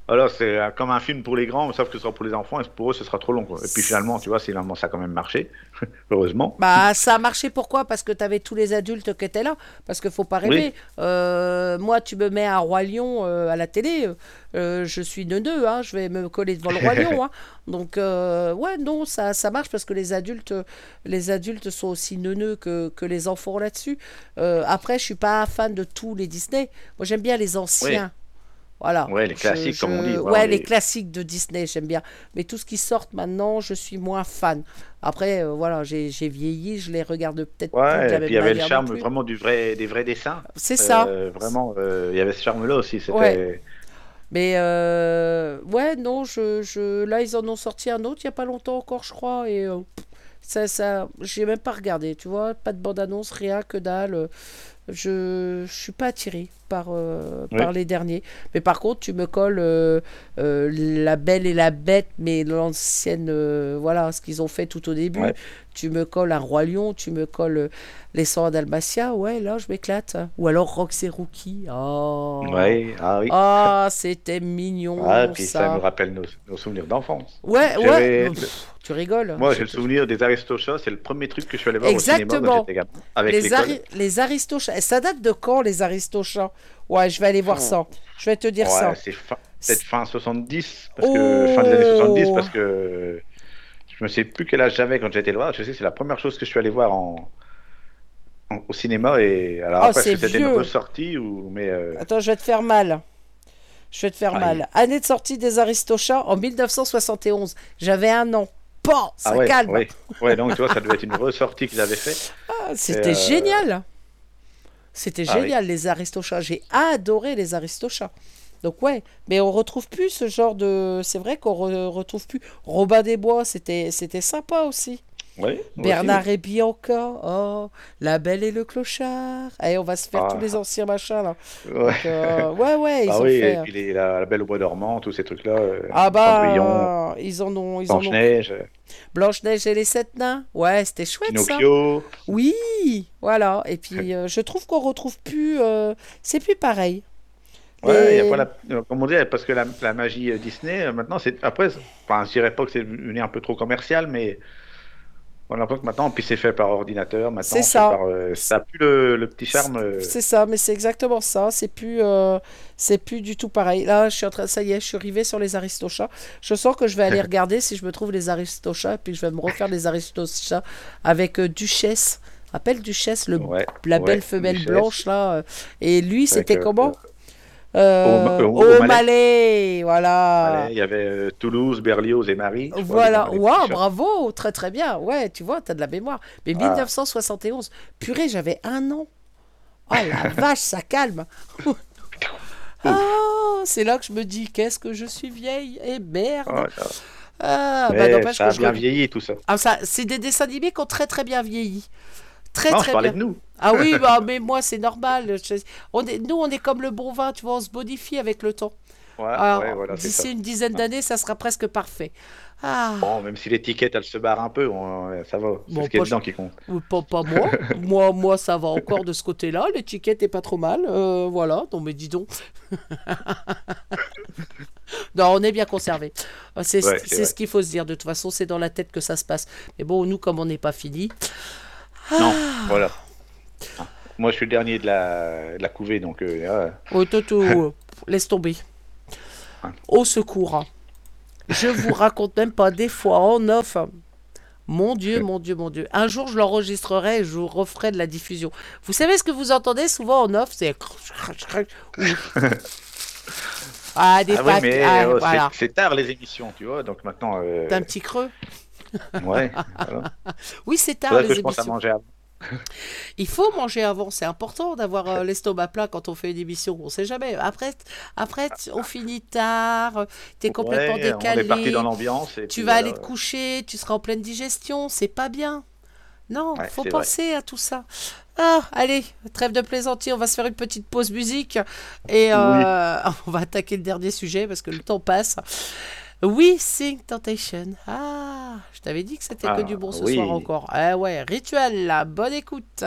alors c'est euh, comme un film pour les grands, sauf que ce sera pour les enfants et pour eux ce sera trop long. Quoi. Et puis finalement, tu vois, finalement ça a quand même marché, heureusement.
Bah, ça a marché pourquoi? Parce que tu avais tous les adultes qui étaient là. Parce qu'il faut pas rêver. Euh, moi, tu me mets un Roi Lion euh, à la télé, euh, je suis neuneux, hein, je vais me coller devant le Roi Lion. hein. Donc, ouais, non, ça, ça marche parce que les adultes, les adultes sont aussi neuneux que, que les enfants là-dessus. Après, je suis pas fan de tous les Disney. Moi, j'aime bien les anciens. Voilà.
Ouais, les classiques, comme on dit,
Ouais,
vraiment
les classiques de Disney, j'aime bien. Mais tout ce qui sort maintenant, je suis moins fan. Après, euh, voilà, j'ai vieilli, je les regarde peut-être plus de
Ouais,
la
et
même
puis il y avait le charme vraiment du vrai, des vrais dessins.
C'est ça.
Euh, vraiment, euh, il y avait ce charme-là aussi.
Ouais. Mais ouais, non, je, je, là, ils en ont sorti un autre il n'y a pas longtemps encore, je crois. Et ça, ça, j'ai même pas regardé, tu vois. Pas de bande-annonce, rien, que dalle. Je, je suis pas attiré par, euh,
Oui.
par les derniers. Mais par contre, tu me colles euh, euh, La Belle et la Bête, mais l'ancienne, voilà, ce qu'ils ont fait tout au début.
Ouais.
Tu me colles un Roi Lion, tu me colles Les Sangs d'Almacia, ouais, là, je m'éclate. Ou alors Rox et Rookie. Oh.
Ouais, ah oui.
Ah, c'était mignon.
Ah, puis ça,
ça.
nous rappelle nos, nos souvenirs d'enfance.
Ouais, ouais. Tu rigoles.
Moi, j'ai le souvenir des Aristochats, c'est le premier truc que je suis allé voir au cinéma
Exactement.
quand j'étais gamin, avec
les. Ari- les Aristochats. Ça date de quand, les Aristochats? Ouais, je vais aller voir ça. Je vais te dire
Ouais,
ça.
c'est fin- peut-être fin 70, parce que, fin des années 70, parce que je me sais plus quel âge j'avais quand j'étais voir. Je sais que c'est la première chose que je suis allé voir en, en- au cinéma. Et alors
Oh,
après, est-ce que c'était une ressortie ou mais euh,
Attends, je vais te faire mal. Je vais te faire mal. Année de sortie des Aristochats en 1971. J'avais un an. Pan, ça
ah ouais,
calme.
ouais, ouais, donc tu vois, ça devait être une ressortie qu'ils avaient fait.
Ah, C'était
euh,
génial. C'était
Ah oui.
génial, les Aristochats. J'ai adoré les Aristochats. Donc ouais, mais on retrouve plus ce genre de... C'est vrai qu'on re- retrouve plus... Robin des Bois, c'était c'était sympa aussi. Bernard et Bianca, oh, La Belle et le Clochard. Allez, on va se faire
Ah.
tous les anciens machins là.
Ouais.
Donc, euh, ouais, ouais, ils
Ah
ont
oui,
fait...
et puis les- la, la Belle au bois dormant, tous ces trucs-là. euh,
Ah bah, ils en ont... Ils en ont...
Blanche-Neige,
Blanche-Neige et les Sept Nains. Ouais, c'était chouette ça.
Pinocchio.
Oui, voilà. Et puis, euh, je trouve qu'on retrouve plus... euh, C'est plus pareil.
Ouais,
Et-
y a pas la, euh, comme on dit, parce que la, la magie euh, Disney, euh, maintenant, c'est après, enfin, je dirais pas que c'est devenu un peu trop commercial, mais on a l'impression que maintenant, puis c'est fait par ordinateur, maintenant,
C'est ça.
par, euh, ça a plus le, le petit charme. euh,
C'est ça, mais c'est exactement ça. C'est plus, euh, c'est plus du tout pareil. Là, je suis en train, ça y est, je suis arrivé sur les Aristochats. Je sens que je vais aller regarder si je me trouve les Aristochats, et puis je vais me refaire les Aristochats avec Duchesse. Rappelle Duchesse, le,
ouais,
la
ouais,
belle femelle
Duchesse.
blanche là. Et lui, c'était comment? Euh,
Au- au- au
au Malais, voilà.
Il y avait euh, Toulouse, Berlioz et Marie. je crois,
Voilà, waouh,
t-shirts.
bravo, très très bien. Ouais, tu vois, t'as de la mémoire. Mais
Ah.
1971, purée, j'avais un an. Oh la vache, ça calme. Ah, c'est là que je me dis, qu'est-ce que je suis vieille et merde.
Oh.
Ah, bah n'empêche
ça a
je
bien
le-
vieilli tout ça.
Ah, ça, c'est des dessins animés qui ont très très bien vieilli. Très
non, je
très
parlais
bien.
de nous.
Ah oui, bah, mais moi c'est normal. Je- On est, nous, on est comme le bon vin, tu vois, on se modifie avec le temps.
Ouais, voilà, ça.
D'ici une dizaine d'années, ça sera presque parfait. Ah,
Bon, même si l'étiquette elle se barre un peu, on- ça va. C'est
Bon,
ce qui est dedans qui compte.
pas, pas moi. moi. Moi, ça va encore de ce côté-là. L'étiquette est pas trop mal. Euh, voilà, non mais dis donc. non, on est bien conservé. Euh, C'est
Ouais,
ce qu'il faut se dire. De toute façon, c'est dans la tête que ça se passe. Mais bon, nous, comme on n'est pas fini.
Non,
Ah.
voilà. Moi, je suis le dernier de la, de la couvée, donc euh, ouais.
Oh, Toto, euh, laisse tomber. Au secours. hein. Je vous raconte même pas des fois en off. Mon Dieu, mon Dieu, mon Dieu. Un jour, je l'enregistrerai et je vous referai de la diffusion. Vous savez ce que vous entendez souvent en off C'est. Ah, des
Ah mais
ah,
euh, c'est-
voilà.
c'est tard les émissions, tu vois, donc maintenant. euh,
T'as un petit creux
Ouais, voilà.
Oui, c'est tard
Faudrait
les
que je pense à
émissions.
manger avant.
Il faut manger avant, c'est important d'avoir euh, l'estomac plein quand on fait une émission. On sait jamais. Après, après on finit tard, t'es complètement
Ouais,
décalé.
On est parti dans l'ambiance.
Tu
puis
vas
voilà.
aller te coucher, tu seras en pleine digestion, c'est pas bien. Non,
Ouais,
faut
vrai.
penser à tout ça. Ah, allez, trêve de plaisanterie, on va se faire une petite pause musique et euh, on va attaquer le dernier sujet parce que le temps passe. We Sing Temptation. Ah, je t'avais dit que c'était que
Ah,
du bon ce
oui.
soir encore. Ah ouais, rituel, là, bonne écoute.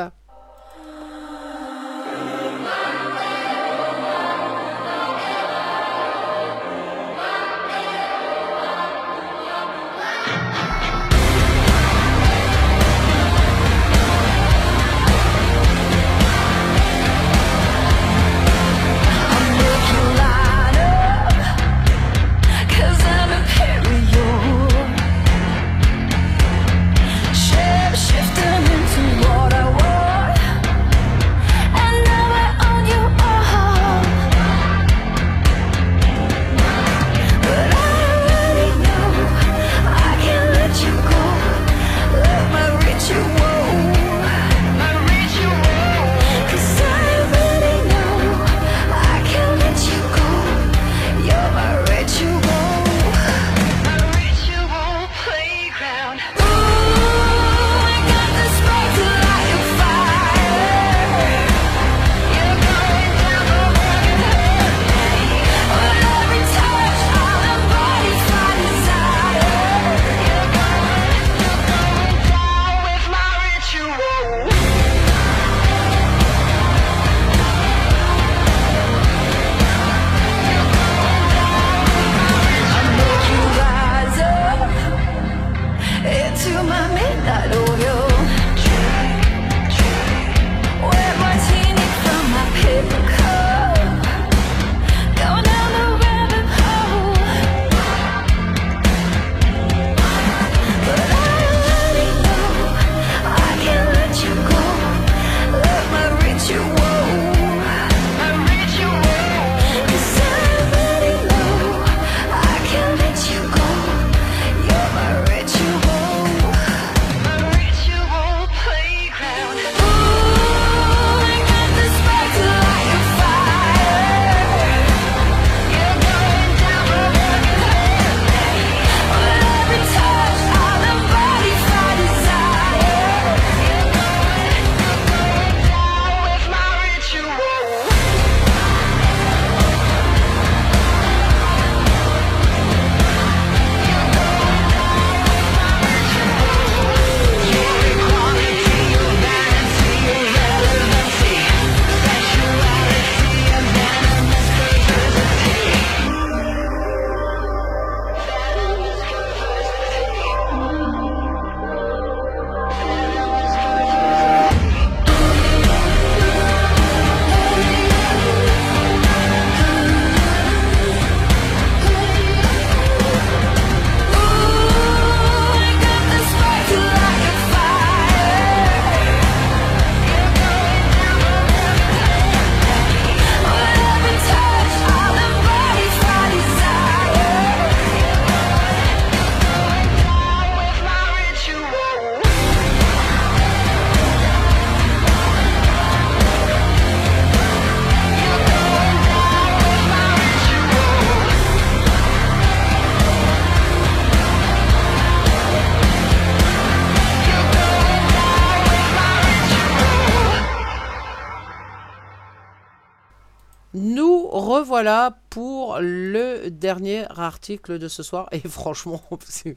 Revoilà pour le dernier article de ce soir. Et franchement, c'est-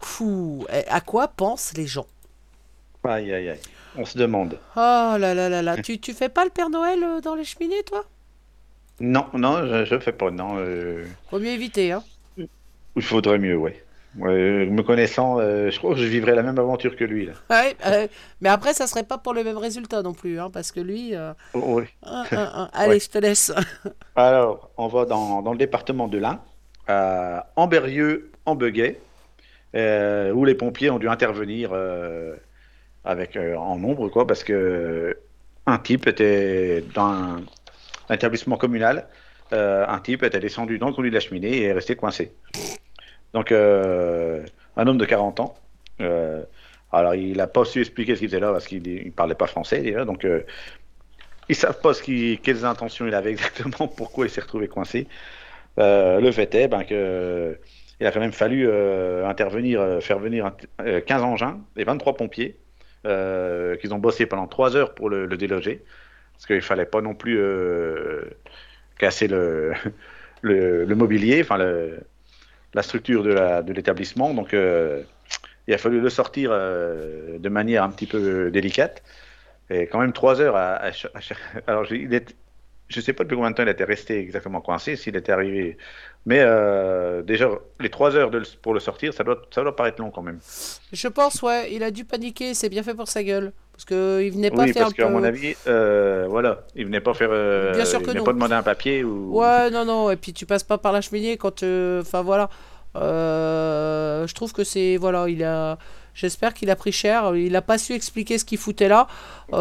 fou. À quoi pensent les gens?
Aïe, aïe, aïe. On se demande.
Oh là là là là. Tu, tu fais pas le Père Noël euh, dans les cheminées, toi?
Non, non, je, je fais pas. Non, euh,
Vaut mieux éviter, hein.
il faudrait mieux, ouais. Ouais, me connaissant, euh, je crois que je vivrais la même aventure que lui. Là.
Ouais, euh, mais après, ça serait pas pour le même résultat non plus, hein, parce que lui. euh,
Oh, oui.
un, un, un. Allez, je te laisse.
Alors, on va dans, dans le département de l'Ain, à Amberieux, en Beguet, euh, où les pompiers ont dû intervenir avec, en nombre, quoi, parce que un type était dans un, établissement communal, un type était descendu dans le conduit de la cheminée et est resté coincé. Donc, euh, un homme de 40 ans. euh, alors, il n'a pas su expliquer ce qu'il faisait là parce qu'il ne parlait pas français déjà. Donc, euh, ils savent pas ce qu'il- quelles intentions il avait exactement, pourquoi il s'est retrouvé coincé. Euh, le fait est ben, que il a quand même fallu euh, intervenir, faire venir un- euh, 15 engins et 23 pompiers qu'ils ont bossé pendant 3 heures pour le, le déloger. Parce qu'il fallait pas non plus casser le, le, le mobilier, enfin le- la structure de l'établissement. Donc euh, il a fallu le sortir euh, de manière un petit peu délicate. Et quand même trois heures à, Alors, il est- je ne sais pas depuis combien de temps il était resté exactement coincé, s'il était arrivé. Mais euh, déjà, les trois heures de le- pour le sortir, ça doit, ça doit paraître long quand même.
Je pense, ouais, il a dû paniquer, c'est bien fait pour sa gueule. Parce qu'il venait pas
oui,
faire
parce qu'à
peu-
mon avis, euh, voilà, il venait pas faire. euh,
Bien sûr
il
que
venait
non.
pas demander un papier ou.
Ouais, non, non, et puis tu passes pas par la cheminée quand. euh, Enfin, voilà. Je trouve que c'est. Voilà, il a. J'espère qu'il a pris cher. Il a pas su expliquer ce qu'il foutait là.
Bah,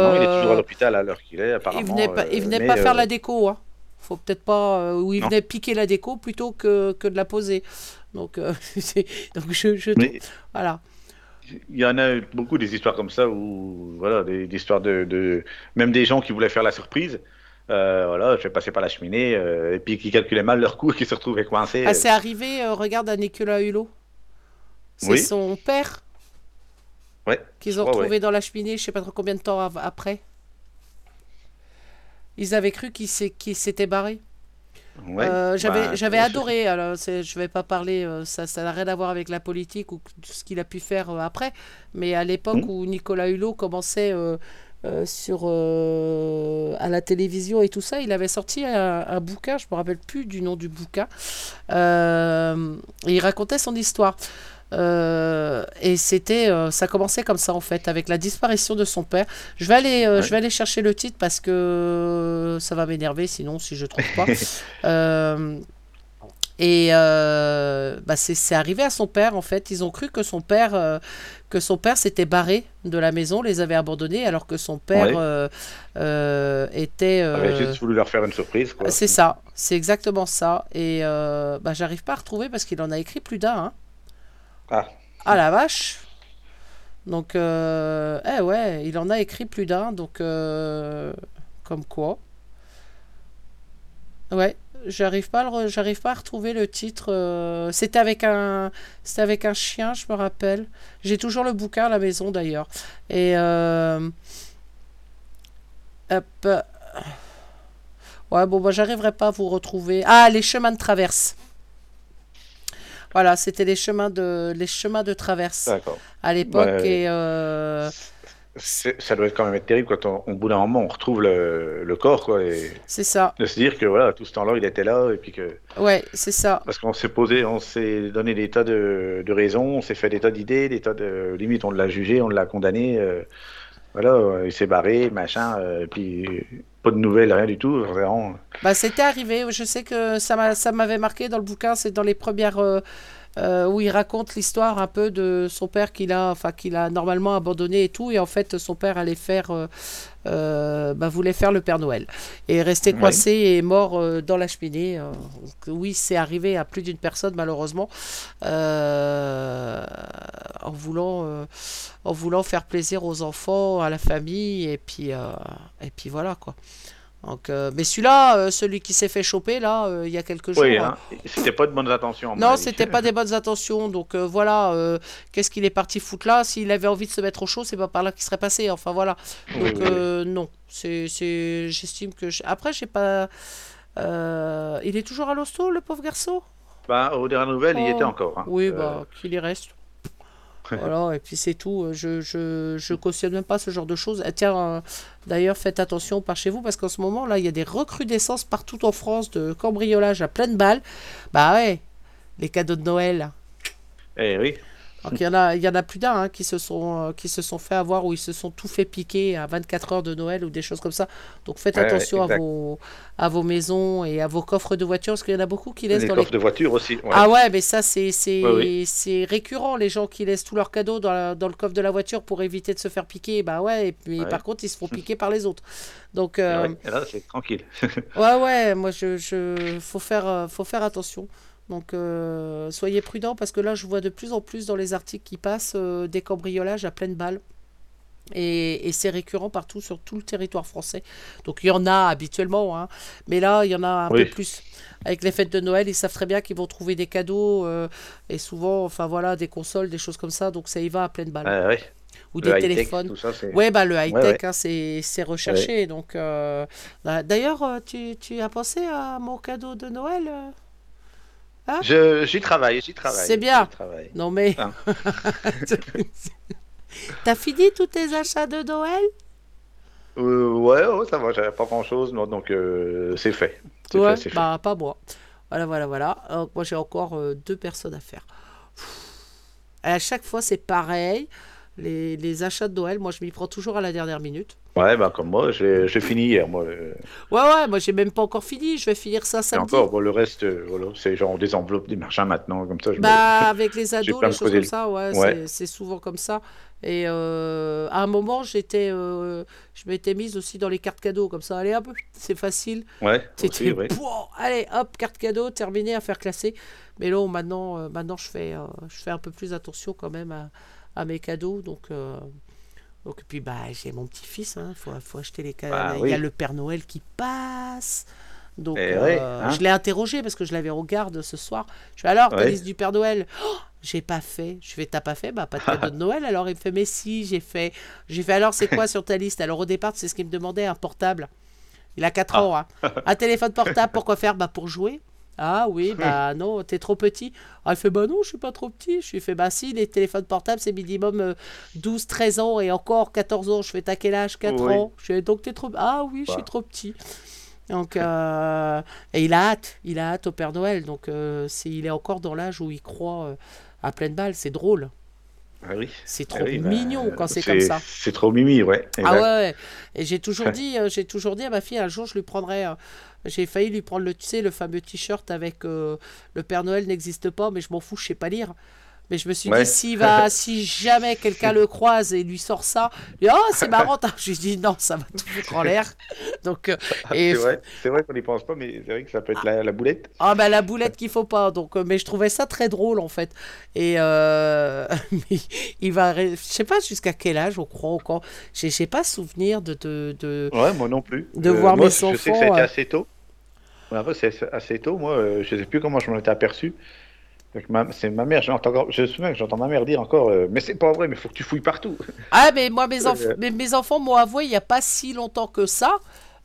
non, il est
Euh,
toujours à l'hôpital à l'heure qu'il est, apparemment.
Il venait pas, il
euh,
venait
mais,
pas faire
euh,
la déco, hein. Faut peut-être pas. euh, ou il
Non.
venait piquer la déco plutôt que, que de la poser. Donc, euh, donc je, je
mais
voilà.
il y en a beaucoup des histoires comme ça où, voilà, des, des histoires de, de- Même des gens qui voulaient faire la surprise. euh, voilà, je vais passer par la cheminée, euh, et puis qui calculaient mal leur coût et qui se retrouvaient coincés.
Ah, c'est arrivé. euh, regarde à Nicolas Hulot. C'est
Oui.
son père
Ouais,
qu'ils ont retrouvé
ouais.
dans la cheminée. Je sais pas trop combien de temps après. Ils avaient cru qu'il s'était barré.
Ouais,
Euh, j'avais
bah,
adoré, alors je vais pas parler, euh, ça ça n'a rien à voir avec la politique ou ce qu'il a pu faire euh, après, mais à l'époque
Mhm.
où Nicolas Hulot commençait sur, à la télévision et tout ça, il avait sorti un, un bouquin, je me rappelle plus du nom du bouquin, et il racontait son histoire. Euh, et c'était, euh, ça commençait comme ça en fait, avec la disparition de son père. Je vais aller, euh,
Ouais.
je vais aller chercher le titre parce que ça va m'énerver sinon si je trouve pas. Et bah c'est c'est arrivé à son père en fait. Ils ont cru que son père, que son père s'était barré de la maison, les avait abandonnés, alors que son père
Ouais.
euh, euh, était.
avait juste voulu leur faire une surprise. Quoi.
c'est ça, c'est exactement ça. Et bah, j'arrive pas à retrouver parce qu'il en a écrit plus d'un. hein.
Ah.
La vache! Donc, euh, eh ouais, il en a écrit plus d'un, donc euh, comme quoi. Ouais, j'arrive pas, j'arrive pas à retrouver le titre. euh, C'était avec un, c'était avec un chien, je me rappelle. J'ai toujours le bouquin à la maison d'ailleurs. Et euh, hop. Ouais, bon, bah, j'arriverai pas à vous retrouver. Ah, les chemins de traverse. Voilà, c'était les chemins de, les chemins de traverse à l'époque. Et euh,
Ça doit quand même être terrible quand, on, au bout d'un moment, on retrouve le, le corps, quoi, et
c'est ça.
de se dire que voilà, tout ce temps-là, il était là, et puis que.
Ouais, c'est ça.
Parce qu'on s'est posé, on s'est donné des tas de, de raisons, on s'est fait des tas d'idées, des tas de. Limite, on l'a jugé, on l'a condamné. euh, voilà, il s'est barré, machin, euh, puis pas de nouvelles, rien du tout.
Bah, c'était arrivé. Je sais que ça m'avait marqué dans le bouquin. C'est dans les premières euh, euh, où il raconte l'histoire un peu de son père qu'il a, enfin qu'il a normalement abandonné et tout. Et en fait, son père allait faire, euh, euh, bah, voulait faire le Père Noël et est resté coincé et est mort dans la cheminée. Donc, oui, c'est arrivé à plus d'une personne malheureusement en voulant, en voulant faire plaisir aux enfants, à la famille et puis, et puis voilà quoi. Donc, euh, mais celui-là, euh, celui qui s'est fait choper là, euh, il y a quelques jours.
Oui,
hein.
hein. C'était pas de bonnes intentions.
Non, c'était pas des bonnes intentions. Donc voilà, qu'est-ce qu'il est parti foutre là? S'il avait envie de se mettre au chaud, c'est pas par là qu'il serait passé. Enfin voilà. Donc
oui, oui.
non, c'est, j'estime que je- après j'ai pas. il est toujours à l'hosto, le pauvre garçon?
Bah, aux dernières nouvelles, il y
Oh.
était encore. hein.
Oui, bah qu'il y reste. Voilà, et puis c'est tout. Je, je, je cautionne même pas ce genre de choses. Eh, tiens, euh, d'ailleurs, faites attention par chez vous parce qu'en ce moment, là, il y a des recrudescences partout en France de cambriolage à pleine balle. Bah ouais, les cadeaux de Noël.
Eh oui.
Donc il y en a, il y en a plus d'un hein, qui se sont, euh, qui se sont fait avoir ou ils se sont tout fait piquer à 24 heures de Noël ou des choses comme ça. Donc faites
Ouais,
attention à vos, à vos maisons et à vos coffres de voiture parce qu'il y en a beaucoup qui laissent
Les
dans
coffres
les
de voiture aussi. ouais.
ah ouais, mais ça, c'est c'est
Ouais, oui.
récurrent, les gens qui laissent tous leurs cadeaux dans, la- dans le coffre de la voiture pour éviter de se faire piquer. Bah ouais, et puis par contre, ils se font piquer par les autres. Donc,
Et
euh,
là, c'est tranquille.
ouais, ouais, moi, je, je, faut, faire, euh, faut faire attention. Donc, euh, soyez prudents parce que là, je vois de plus en plus dans les articles qui passent euh, des cambriolages à pleine balle. Et, et c'est récurrent partout sur tout le territoire français. Donc il y en a habituellement, hein. mais là il y en a un
Oui.
peu plus. Avec les fêtes de Noël, ils savent très bien qu'ils vont trouver des cadeaux euh, et souvent, enfin voilà, des consoles, des choses comme ça. Donc ça y va à pleine balle.
Ouais.
Ou
Le
des téléphones.
Ça.
Ouais, bah le high-tech,
Ouais, ouais.
hein, c'est recherché. Donc, euh, bah, d'ailleurs, tu, tu as pensé à mon cadeau de Noël euh
Je- J'y travaille, j'y travaille.
C'est bien.
travaille.
Non mais,
Hein.
t'as fini tous tes achats de Noël?
Euh, ouais, ouais, ça va, j'avais pas grand chose, donc euh, c'est fait.
Ouais,
fait, c'est fait.
bah pas moi. Voilà, voilà, voilà. Donc, moi j'ai encore euh, deux personnes à faire. À chaque fois c'est pareil. Les, les achats de Noël, moi je m'y prends toujours à la dernière minute.
Ouais, bah comme moi, j'ai fini hier. Moi,
Ouais, ouais, moi j'ai même pas encore fini. Je vais finir ça
et
samedi.
encore, bon, le reste, euh, voilà, c'est genre des enveloppes, des machins maintenant, comme ça. Je me-
Bah, avec les ados, les
me
choses comme ça, ouais,
Ouais.
c'est- souvent comme ça. Et euh, à un moment, j'étais, euh, je m'étais mise aussi dans les cartes cadeaux, comme ça, allez hop, c'est facile.
Ouais,
C'était,
ouais.
Allez hop, carte cadeau, terminé à faire classer. Mais là, maintenant, euh, maintenant je, fais, je fais un peu plus attention quand même à, à mes cadeaux. Donc, euh, donc et puis, bah, j'ai mon petit-fils, il faut, faut acheter les cadeaux.
Bah
Il y a
oui.
le Père Noël qui passe. Donc,
Eh
euh,
hein.
je l'ai interrogé parce que je l'avais au garde ce soir. Je fais alors, ta liste du Père Noël? Oh, J'ai pas fait. Je fais, t'as pas fait? Bah, pas de cadeau de Noël. Alors, il me fait, mais si, j'ai fait. J'ai fait, alors, c'est quoi sur ta liste? Alors, au départ, c'est ce qu'il me demandait, un portable. Il a 4
Ah.
ans. hein. Un téléphone portable, pourquoi faire? Bah, pour jouer. Ah oui, bah non, t'es trop petit. Ah, il fait, bah non, je suis pas trop petit. Je lui fais, bah si, les téléphones portables, c'est minimum euh, 12, 13 ans et encore 14 ans. Je fais, t'as quel âge? 4
Oui.
ans. Je fais, donc t'es trop. Ah oui, je suis
Bah.
trop petit. Donc, euh, et il a hâte, il a hâte au Père Noël. Donc, euh, il est encore dans l'âge où il croit euh, à pleine balle. C'est drôle.
Ah oui.
C'est
Ah
trop
oui, bah,
mignon quand c'est comme ça.
C'est trop mimi, ouais.
Ah ouais, ouais. Et j'ai toujours dit, euh, j'ai toujours dit à ma fille, un jour je lui prendrai, euh, j'ai failli lui prendre le, tu sais, le fameux t-shirt avec euh, le Père Noël n'existe pas, mais je m'en fous, je sais pas lire. Mais je me suis
Ouais.
dit, s'il va, si jamais quelqu'un le croise et lui sort ça, il dit, oh c'est marrant, t'as- je lui dis non, ça va tout foutre en l'air. Donc, euh, et
C'est vrai, qu'on n'y pense pas, mais c'est vrai que ça peut être la, la boulette.
ah bah la boulette qu'il faut pas donc euh, mais je trouvais ça très drôle en fait et euh, il va je sais pas jusqu'à quel âge on croit encore j'ai j'ai pas souvenir de de, de...
Ouais, moi non plus.
De voir
moi,
mes
je sais que ça a
enfants,
été assez tôt. Après, c'est assez tôt. Moi, euh, je sais plus comment je m'en étais aperçu. C'est ma mère, encore- je me souviens que j'entends ma mère dire encore, euh, mais c'est pas vrai, mais faut que tu fouilles partout.
Ah, mais moi, mes, enf-
Euh.
mes, mes enfants m'ont avoué il n'y a pas si longtemps que ça.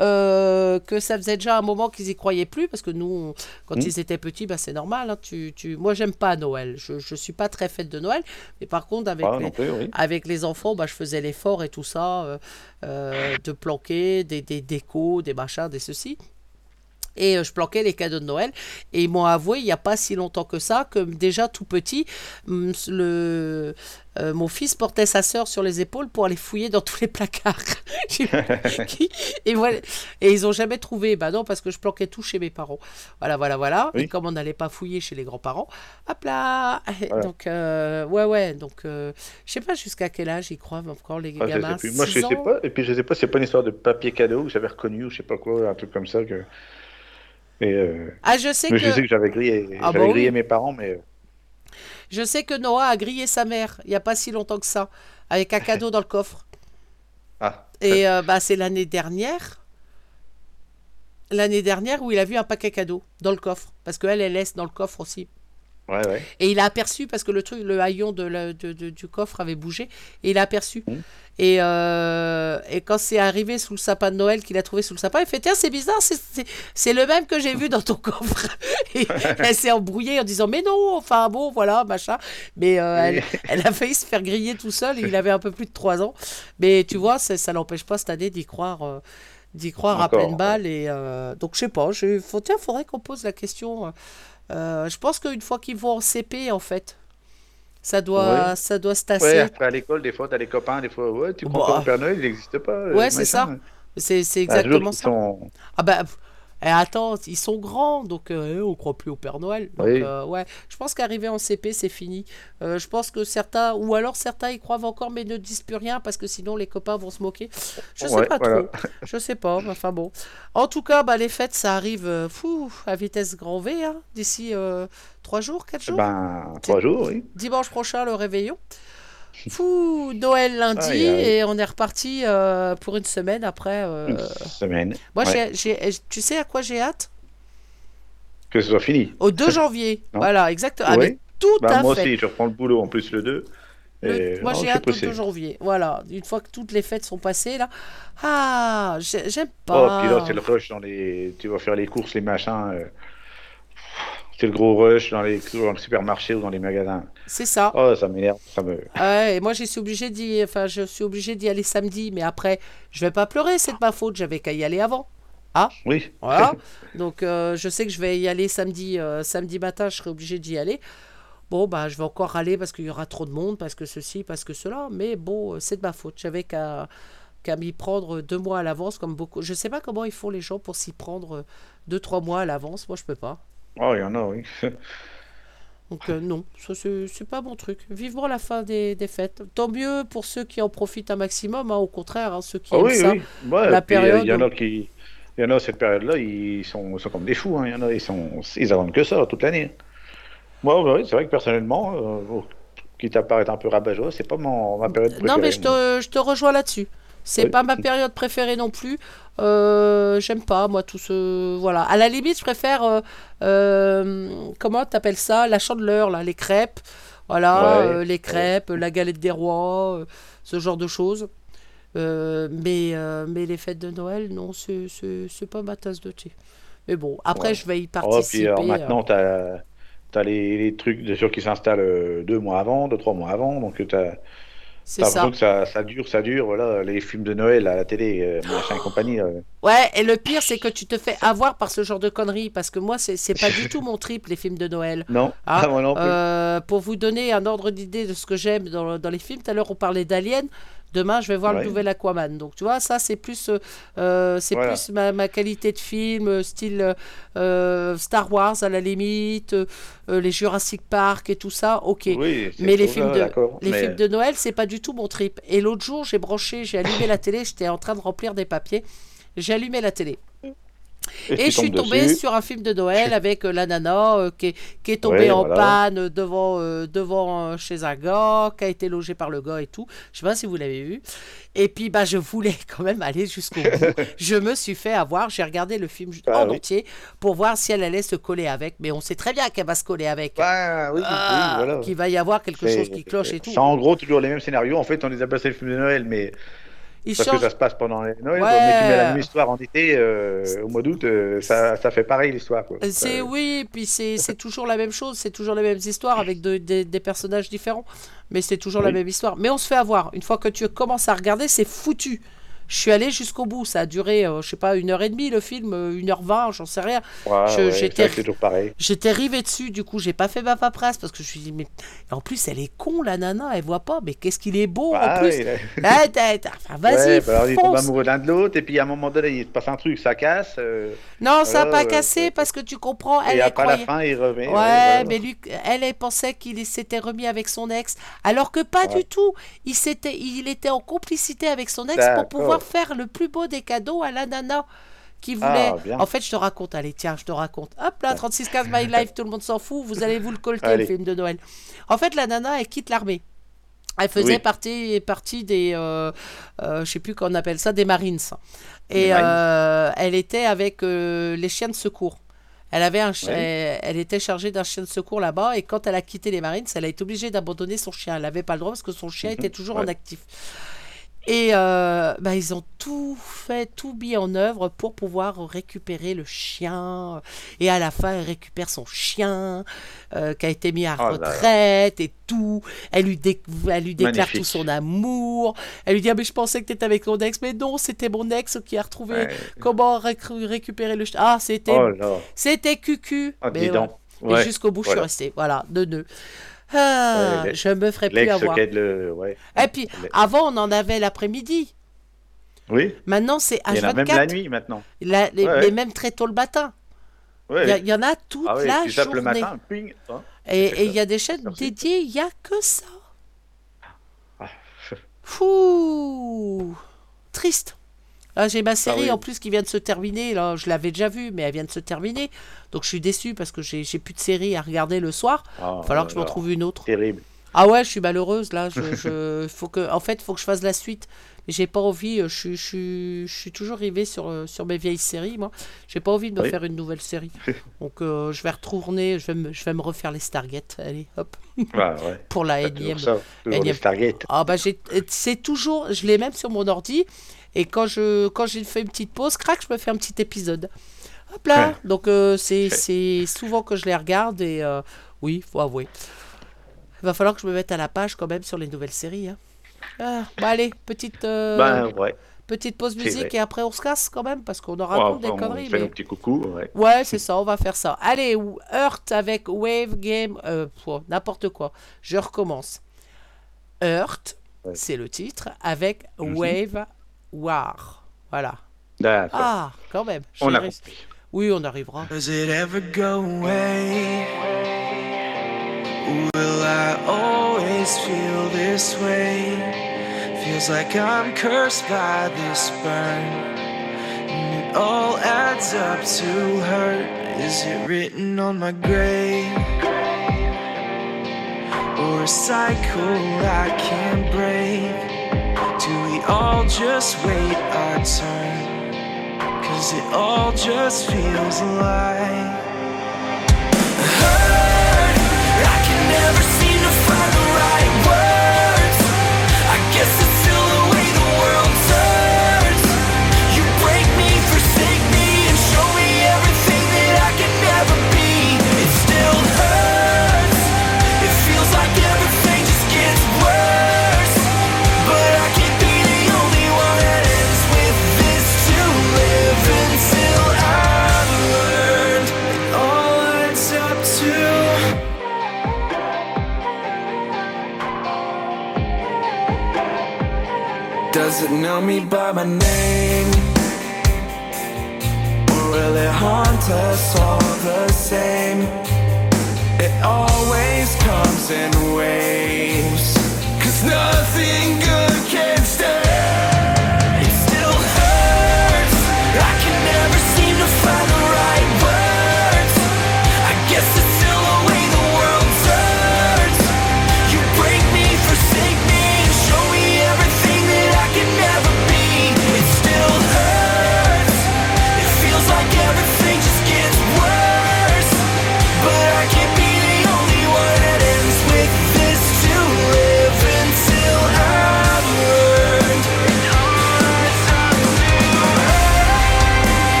euh, que ça faisait déjà un moment qu'ils y croyaient plus parce que nous on- quand
Mm.
ils étaient petits bah, c'est normal hein, tu, tu... moi j'aime pas Noël je, je suis pas très fête de Noël mais par contre avec
Ah,
les,
non plus, oui.
avec les enfants bah, je faisais l'effort et tout ça de planquer des, des décos des machins des ceci et euh, je planquais les cadeaux de Noël. Et ils m'ont avoué, il n'y a pas si longtemps que ça, que déjà tout petit, hum, le, euh, mon fils portait sa sœur sur les épaules pour aller fouiller dans tous les placards. et, voilà. et ils n'ont jamais trouvé. Bah non, parce que je planquais tout chez mes parents. Voilà, voilà, voilà.
Oui.
Et comme on n'allait pas fouiller chez les grands-parents, hop là
Voilà.
Donc, euh, ouais, ouais. Donc, euh, je sais pas jusqu'à quel âge ils croient encore les
Ah, je
gamins.
sais plus. Moi, je sais pas. Et puis, je sais pas, c'est pas une histoire de papier cadeau que j'avais reconnu ou je sais pas quoi, un truc comme ça. Que... Et, euh,
Ah, je sais
mais
que...
je sais que j'avais grillé,
Ah,
j'avais
bah
grillé
oui.
mes parents, mais. euh,
Je sais que Noah a grillé sa mère il n'y a pas si longtemps que ça, avec un cadeau dans le coffre.
Ah,
Et euh, bah, c'est l'année dernière. l'année dernière où il a vu un paquet cadeau dans le coffre. Parce qu'elle, elle laisse dans le coffre aussi.
Ouais, ouais.
Et il a aperçu, parce que le truc, le haillon de la- de- de- du coffre avait bougé, et il a aperçu.
Mhm.
Et, euh, et quand c'est arrivé sous le sapin de Noël, qu'il a trouvé sous le sapin, il fait Tiens, c'est bizarre, c'est- le même que j'ai vu dans ton coffre. Et elle s'est embrouillée en disant Mais non, enfin bon, voilà, machin. Mais euh, elle, elle a failli se faire griller tout seul, et il avait un peu plus de 3 ans. Mais tu vois, ça, n'empêche pas cette année d'y croire. euh, d'y croire à pleine balle et donc je sais pas je faut tiens faudrait qu'on pose la question je pense qu'une fois qu'ils vont en CP, en fait, ça doit,
Ouais.
ça doit se tasser.
Ouais, après à l'école, des fois, t'as les copains, des fois, ouais, tu crois
Bah.
Père Noël, il n'existe pas. euh,
Ouais, c'est ça. C'est
Ah, toujours
exactement ça.
sont-
Ah bah, eh, attends, ils sont grands, donc euh, on croit plus au Père Noël. Donc,
Oui.
euh, ouais, je pense qu'arriver en CP, c'est fini. Euh, je pense que certains, ou alors certains y croient encore, mais ne disent plus rien parce que sinon les copains vont se moquer. Je sais
Ouais,
pas
voilà.
trop. Je sais pas, enfin bon. En tout cas, bah, les fêtes, ça arrive euh, fou, à vitesse grand V, hein, d'ici euh, trois jours, quatre jours.
Ben, trois jours, oui.
Dimanche prochain, le réveillon. Fou, Noël lundi, et on est reparti euh, pour une semaine après. euh,
Une semaine.
Moi,
Ouais.
tu sais à quoi j'ai hâte?
Que ce soit fini.
Au 2 janvier. Voilà, exactement.
Oui.
mais tout
Bah,
à
moi
fait.
aussi, je reprends le boulot en plus le 2.
Le-
Et-
moi, j'ai hâte au 2
poussé.
janvier. Voilà, une fois que toutes les fêtes sont passées, là. Ah, j'ai- j'aime
Oh,
pas.
puis là, c'est le rush dans les. Tu vas faire les courses, les machins. euh, Le gros rush dans, les... dans le supermarché ou dans les magasins.
C'est ça.
Oh, ça m'énerve. Ça me...
Ouais, et moi, je suis obligée d'y, enfin, je suis obligée d'y aller samedi, mais après, je vais pas pleurer, c'est de ma faute. J'avais qu'à y aller avant.
Oui.
Voilà. Donc, euh, je sais que je vais y aller samedi, euh, samedi matin, je serai obligée d'y aller. Bon, bah, je vais encore aller parce qu'il y aura trop de monde, parce que ceci, parce que cela. Mais bon, euh, c'est de ma faute. J'avais qu'à qu'à m'y prendre deux mois à l'avance, comme beaucoup. Je sais pas comment ils font les gens pour s'y prendre deux, trois mois à l'avance. Moi, je peux pas.
Oh, il y en a, oui.
Donc, euh, non, ça, c'est pas mon truc. Vivement la fin des, des fêtes. Tant mieux pour ceux qui en profitent un maximum. hein, au contraire, hein, ceux qui
Ah
aiment
oui,
ça.
oui. Ouais,
la
puis, euh,
période
Il y en a qui. Il y en a cette période-là, ils sont, sont comme des fous. hein. Il y en a, ils sont, ils attendent que ça toute l'année. Moi, bah oui, c'est vrai que personnellement, euh, bon, quitte à paraître un peu rabat-joie, c'est pas mon, ma période préférée.
Non, mais je te, je te rejoins là-dessus. C'est
Oui.
pas ma période préférée non plus. Euh, J'aime pas, moi, tout ce. Voilà. À la limite, je préfère. euh, euh, comment t'appelles ça? La chandeleur, là, les crêpes. Voilà,
Ouais.
euh, les crêpes, la galette des rois, euh, ce genre de choses. Mais, mais les fêtes de Noël, non, c'est- pas ma tasse de thé. Mais bon, après,
Ouais.
je vais y
Oh,
participer.
puis alors, maintenant, tu as, les, les trucs de sûr qui s'installent deux mois avant, deux, trois mois avant. Donc, tu as,
C'est ça.
que ça, ça dure, ça dure. Voilà, les films de Noël à la télé, euh, machin et compagnie. euh.
Ouais, et le pire, c'est que tu te fais avoir par ce genre de conneries. Parce que moi, c'est pas du tout mon trip, les films de Noël.
Non,
Ah,
moi non plus.
Euh, pour vous donner un ordre d'idée de ce que j'aime dans, dans les films, tout à l'heure on parlait d'Alien. Demain, je vais voir
Ouais.
le nouvel Aquaman. Donc, tu vois, ça, c'est plus, euh, euh, c'est
Voilà.
plus ma, ma qualité de film, euh, style euh, Star Wars à la limite, euh, les Jurassic Park et tout ça. Ok.
oui,
mais les films de- Les
mais-
films de Noël, c'est pas du tout mon trip. Et l'autre jour, j'ai branché, j'ai allumé la télé, j'étais en train de remplir des papiers. J'ai allumé la télé.
Et,
je suis tombée
dessus.
sur un film de Noël avec euh, la nana euh, qui, est, qui est tombée
Ouais,
en
voilà.
panne devant, euh, devant euh, chez un gars, qui a été logé par le gars et tout. Je sais pas si vous l'avez vu. Et puis bah, je voulais quand même aller jusqu'au bout. je me suis fait avoir. J'ai regardé le film
Ah
en
oui.
entier pour voir si elle allait se coller avec. Mais on sait très bien qu'elle va se coller avec.
Bah, oui, oui,
Ah,
voilà.
Qu'il va y avoir quelque chose qui cloche et tout.
C'est en gros toujours les mêmes scénarios. En fait, on les a passés le film de Noël, mais
Il
parce
change.
que ça se passe pendant les Noël.
Ouais.
Mais tu mets la même histoire en été, euh, au mois d'août, euh, ça, ça fait pareil l'histoire. quoi.
C'est
Euh,
oui, puis c'est toujours la même chose, c'est toujours les mêmes histoires avec de- des- des personnages différents, mais c'est toujours la même histoire. Mais on se fait avoir. Une fois que tu commences à regarder, c'est foutu. Je suis allé jusqu'au bout. Ça a duré, euh, je sais pas, une heure et demie le film, euh, une heure vingt, j'en sais rien.
ouais,
je-
ouais,
j'étais-
c'est vrai que c'est toujours pareil.
J'étais rivé dessus, du coup, j'ai pas fait ma paperasse parce que je me suis dit, mais en plus, elle est con, la nana, elle voit pas, mais qu'est-ce qu'il est beau en
Ah,
plus.
ouais,
Ah, enfin, vas-y,
bah alors, ils tombent amoureux l'un de l'autre, et puis à un moment donné, il se passe un truc, ça casse, euh,
Non, ça a
Voilà,
pas cassé parce que tu comprends, elle
et après à la fin, il remet.
Ouais,
voilà.
mais lui, elle, elle pensait qu'il s'était remis avec son ex, alors que pas du tout. Il s'était, il était en complicité avec son ex pour pouvoir faire le plus beau des cadeaux à la nana qui voulait.
Ah, bien.
en fait, je te raconte. Allez, tiens, je te raconte. Hop là, 3615 My Life, tout le monde s'en fout. Vous allez vous le colter le film de Noël. En fait, la nana, elle quitte l'armée. Elle faisait
Oui.
partie, partie des, euh, euh, je sais plus qu'on appelle ça, des Marines. Et
Marines.
euh, elle était avec euh, les chiens de secours. Elle, avait un elle, elle était chargée d'un chien de secours là-bas et quand elle a quitté les Marines, elle a été obligée d'abandonner son chien. Elle n'avait pas le droit parce que son chien
Mhm.
était toujours en actif. Et euh, bah, ils ont tout fait, tout mis en œuvre pour pouvoir récupérer le chien. Et à la fin, elle récupère son chien euh, qui a été mis à
Oh là.
retraite et tout. Elle lui, dé- elle lui déclare
Magnifique.
tout son amour. Elle lui dit ah, mais Je pensais que tu étais avec ton ex. Mais non, c'était mon ex qui a retrouvé
Ouais.
comment réc- récupérer le chien. Ah, c'était
Oh
c'était Cucu.
Oh,
Mais
Ouais.
jusqu'au bout, je
voilà.
suis restée. Voilà, de nœuds. Ah,
Ouais, les-
je me ferai plus avoir.
le. Ouais.
Et puis,
Les-
avant, on en avait l'après-midi.
Oui.
Maintenant, c'est
Il y en a même
H24.
la nuit maintenant.
La- les-
Ouais,
Mais
ouais.
même très tôt le matin. Il y il en a toute
ah
la
tu
journée.
le matin, ping. hein.
Et il y a des chaînes dédiées, il n'y a que ça.
Ah.
Fou Triste. Là, j'ai ma série
Ah oui.
en plus qui vient de se terminer. Là, je l'avais déjà vue, mais elle vient de se terminer. Donc, je suis déçu parce que j'ai plus de série à regarder le soir. Il va falloir que je m'en trouve une autre.
Terrible.
Ah ouais, je suis malheureuse là. Je, je- faut que, en fait, il faut que je fasse la suite. Mais j'ai pas envie. euh, Je, suis- je, suis- je suis toujours rivée sur, euh, sur mes vieilles séries, moi. J'ai pas envie de me
Oui.
faire une nouvelle série. Donc euh, je vais retourner. Je vais, me, je vais me refaire les Stargate. Allez, hop,
Ouais, ouais.
pour la énième. Ah bah c'est toujours. Je l'ai même sur mon ordi. Et quand je, quand j'ai fait une petite pause, crac, je me fais un petit épisode. Hop là.
Ouais.
Donc euh, c'est,
Ouais.
souvent que je les regarde et euh, oui, faut avouer. Il va falloir que je me mette à la page quand même sur les nouvelles séries. hein. Ah, bon allez, petite, euh,
ouais.
petite pause musique et après on se casse quand même parce qu'on
Oh,
raconte des
on
conneries.
fait
mais-
un petit coucou. Ouais.
C'est ça, on va faire ça. Allez, Earth avec Wave Game, euh, n'importe quoi. Je recommence. Earth,
Ouais.
c'est le titre, avec
Mhm.
Wave War. Voilà.
D'accord.
Ah, quand même. j'ai
on a
réussi.
compris.
Oui, on arrivera.
Does it ever go away? Will I always feel this way? Feels like I'm cursed by this burn. And it all adds up to hurt. Is it written on my grave? Or a cycle I can't break? All just wait our turn? Cause it all just feels alive. Me by my name?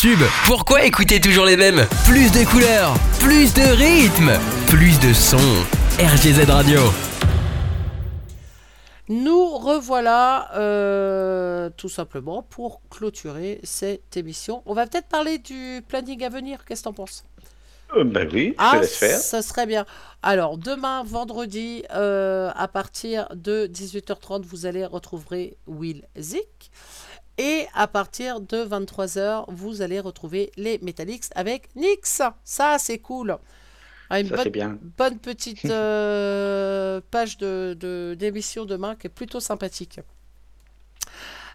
Tubes. Pourquoi écouter toujours les mêmes? Plus de couleurs, plus de rythme, plus de sons. RGZ Radio.
Nous revoilà euh, tout simplement pour clôturer cette émission. On va peut-être parler du planning à venir. Qu'est-ce que t'en penses?
Euh, ben oui, je
Ah,
laisse faire.
ça serait bien. Alors, demain, vendredi, euh, à partir de 18h30, vous allez retrouver Will Zik. Et à partir de 23h, vous allez retrouver les Metallics avec Nix. Ça, c'est cool. Ah, une
Ça,
bonne,
c'est bien.
bonne petite euh, page de, de- d'émission demain qui est plutôt sympathique.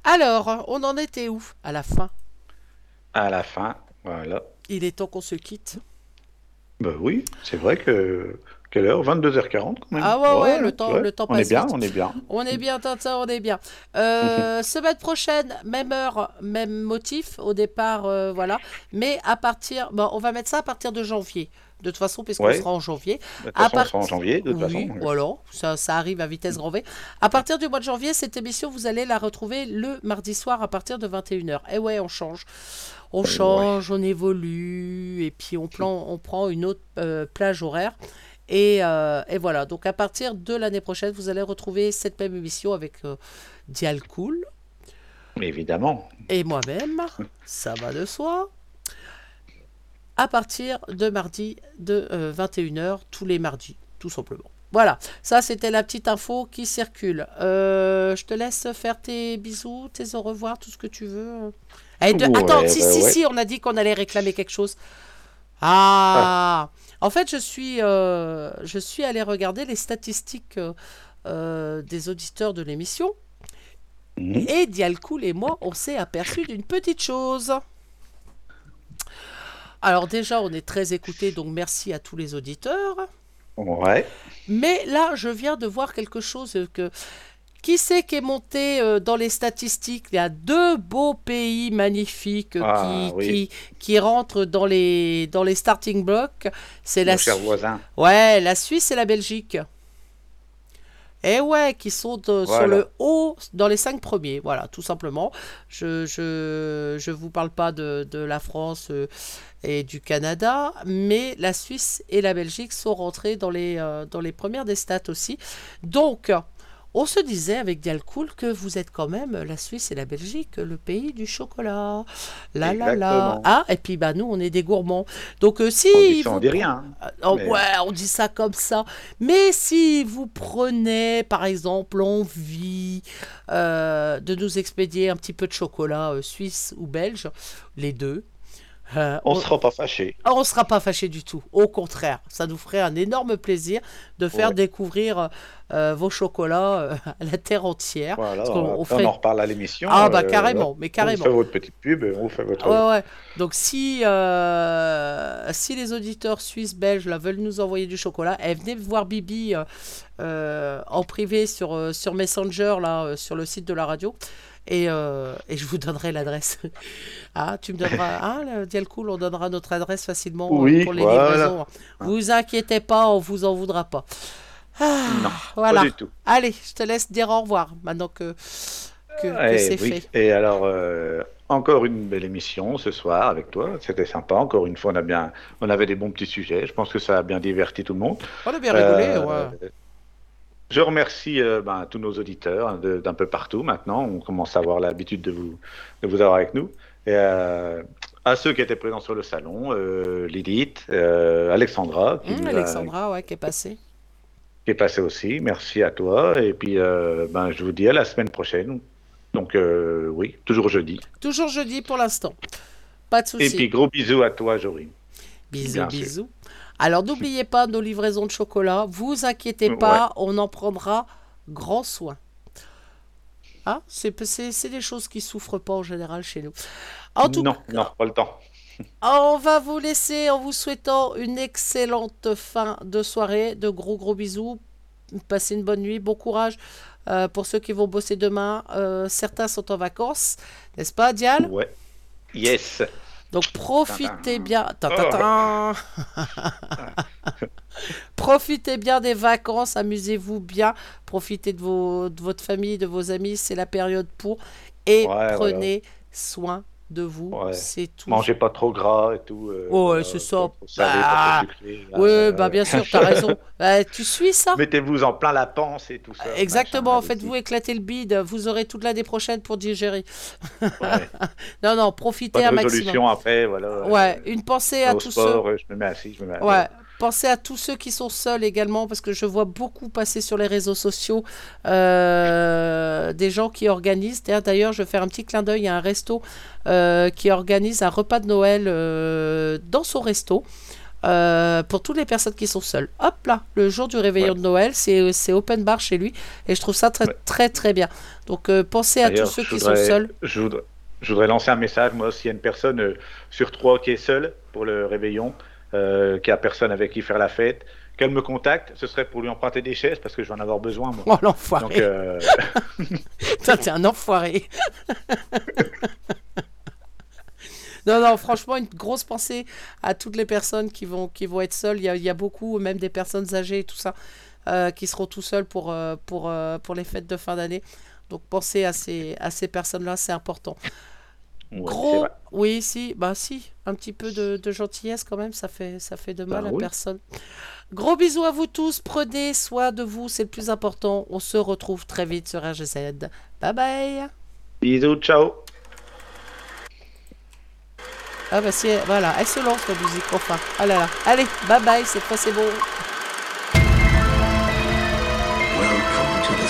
Alors, on en était où? À la fin.
À la fin, voilà.
Il est temps qu'on se quitte.
Ben oui, c'est vrai que. Quelle heure? 22h40 quand même.
Ah ouais, ouais, le temps- le temps
On est
passe
bien,
vite.
on est bien.
On est bien, Tintin, on est bien. Euh, semaine prochaine, même heure, même motif. Au départ, euh, voilà. Mais à partir. Bon, on va mettre ça à partir de janvier. De toute façon, puisqu'on sera en janvier.
De toute
À
façon, on sera en
part-
janvier, de toute
Oui,
façon.
voilà, ça, ça arrive à vitesse grand V. À partir du mois de janvier, cette émission, vous allez la retrouver le mardi soir à partir de 21h. Et ouais, on change. On
Ouais.
change, on évolue, et puis on, plan, on prend une autre euh, plage horaire. Et, euh, et voilà, donc à partir de l'année prochaine, vous allez retrouver cette même émission avec euh, Dial Cool
Évidemment.
et moi-même, ça va de soi. À partir de mardi de 21h, tous les mardis, tout simplement. Voilà, ça c'était la petite info qui circule. Euh, je te laisse faire tes bisous, tes au revoir, tout ce que tu veux. Eh, de-
Ouais,
Attends, si,
bah
si,
ouais.
si, on a dit qu'on allait réclamer quelque chose. Ah, En fait, je suis, euh, je suis allé regarder les statistiques euh, euh, des auditeurs de l'émission.
Mhm.
Et Dialcool et moi, on s'est aperçu d'une petite chose. Alors déjà, on est très écoutés, donc merci à tous les auditeurs.
Ouais.
Mais là, je viens de voir quelque chose que... Qui c'est qui est monté euh, dans les statistiques? Il y a deux beaux pays magnifiques
Ah,
qui,
oui.
qui, qui rentrent dans les, dans les starting blocks. C'est la,
Mon cher
Su-
voisin.
Ouais, la Suisse et la Belgique. Et ouais, qui sont euh, sur le haut, dans les cinq premiers, voilà, tout simplement. Je je, je vous parle pas de, de la France euh, et du Canada, mais la Suisse et la Belgique sont rentrés dans les, euh, dans les premières des stats aussi. Donc, on se disait avec Dialcool que vous êtes quand même la Suisse et la Belgique, le pays du chocolat. Là, là, là.
Exactement.
Ah, et puis bah, nous, on est des gourmands. Donc, euh, si.
On dit ça, on
vous
dit rien. hein.
Oh,
Mais-
Ouais, on dit ça comme ça. Mais si vous prenez, par exemple, envie euh, de nous expédier un petit peu de chocolat euh, suisse ou belge, les deux, euh,
On ne sera pas fâché.
on ne sera pas fâché du tout. Au contraire, ça nous ferait un énorme plaisir de faire
Ouais.
découvrir euh, vos chocolats euh, à la terre entière.
Voilà, on,
on
on
ferait-
en reparle à l'émission.
Ah, bah, carrément, mais carrément.
On fait votre petite pub, on fait votre.
Ouais, ouais. Donc si, si les auditeurs suisses, belges là, veulent nous envoyer du chocolat, eh, venez voir Bibi en privé sur, sur Messenger, là, sur le site de la radio. Et, euh, et je vous donnerai l'adresse. ah, tu me donneras. Ah, le Dialcool, on donnera notre adresse facilement euh,
Oui,
pour les
voilà.
livraisons. Vous inquiétez pas, on vous en voudra pas. Ah,
Non,
voilà.
Pas du tout.
Allez, je te laisse dire au revoir maintenant que, que, que
Eh
c'est
oui.
fait.
Et alors, euh, encore une belle émission ce soir avec toi. C'était sympa. Encore une fois, on a bien, on avait des bons petits sujets. Je pense que ça a bien diverti tout le monde.
On a bien rigolé,
Euh,
ouais.
Je remercie euh, ben, tous nos auditeurs hein, d'un peu partout maintenant. On commence à avoir l'habitude de vous, de vous avoir avec nous. Et euh, à ceux qui étaient présents sur le salon, euh, Lilith, euh, Alexandra, qui,
Hum,
a-
Alexandra, ouais, qui est passée.
qui est passée aussi. Merci à toi. Et puis, ben, je vous dis à la semaine prochaine. Donc, oui, toujours jeudi.
Toujours jeudi pour l'instant. Pas de
Et
souci.
puis, gros bisous à toi, Jory.
Bisous, bisous. Alors n'oubliez pas nos livraisons de chocolat. Vous inquiétez pas, on en prendra grand soin. Ah, c'est des choses qui souffrent pas en général chez nous. En tout
non,
cas,
non, pas le temps.
on va vous laisser en vous souhaitant une excellente fin de soirée. De gros gros bisous. Passez une bonne nuit, bon courage euh, pour ceux qui vont bosser demain. Euh, certains sont en vacances, n'est-ce pas, Dial
Ouais. Yes.
Donc profitez bien. Tintin. profitez bien des vacances, amusez-vous bien, profitez de, vos, de votre famille, de vos amis, c'est la période pour. Et
Ouais,
prenez soin de vous,
Ouais.
c'est tout.
Mangez pas trop gras et tout. euh,
Oh, ouais, c'est ça. Bah, Oui,
euh,
bah bien sûr, t'as raison. Bah, tu suis ça
Mettez-vous en plein la panse et tout ça.
Exactement, faites-vous éclater le bide, vous aurez toute l'année prochaine pour digérer.
Ouais.
Non, non, profitez
Pas
un
de
maximum.
résolution après, voilà.
Ouais, une pensée à tous
sport, euh, je me mets assis, je me mets
ceux. Ouais, pensez à tous ceux qui sont seuls également, parce que je vois beaucoup passer sur les réseaux sociaux euh, des gens qui organisent. D'ailleurs, je vais faire un petit clin d'œil à un resto euh, qui organise un repas de Noël euh, dans son resto. euh, pour toutes les personnes qui sont seules. Hop là, le jour du réveillon
Ouais.
de Noël, c'est open bar chez lui et je trouve ça très
Ouais.
très très bien. Donc euh, pensez à tous ceux qui
voudrais-
sont seuls.
Je voudrais, je voudrais lancer un message, moi, s'il y a une personne euh, sur trois qui est seule pour le réveillon, euh, qui a personne avec qui faire la fête, qu'elle me contacte, ce serait pour lui emprunter des chaises parce que je vais en avoir besoin, moi.
Oh l'enfoiré,
Donc, euh,
Putain, t'es un enfoiré. non, non, franchement, une grosse pensée à toutes les personnes qui vont, qui vont être seules. Il y a, il y a beaucoup, même des personnes âgées et tout ça, euh, qui seront tout seuls pour, euh, pour, pour les fêtes de fin d'année. Donc pensez à ces, à ces personnes-là, c'est important.
Ouais,
Gros, oui, si, bah si, un petit peu de, de gentillesse quand même, ça fait, ça fait de mal
Bah
à
oui.
personne. Gros bisous à vous tous, prenez soin de vous, c'est le plus important. On se retrouve très vite sur RGZ. Bye bye.
Bisous, ciao.
Ah bah c'est, voilà, elle se lance la musique, enfin. Ah là là. Allez, bye bye, cette fois c'est bon.
Welcome to the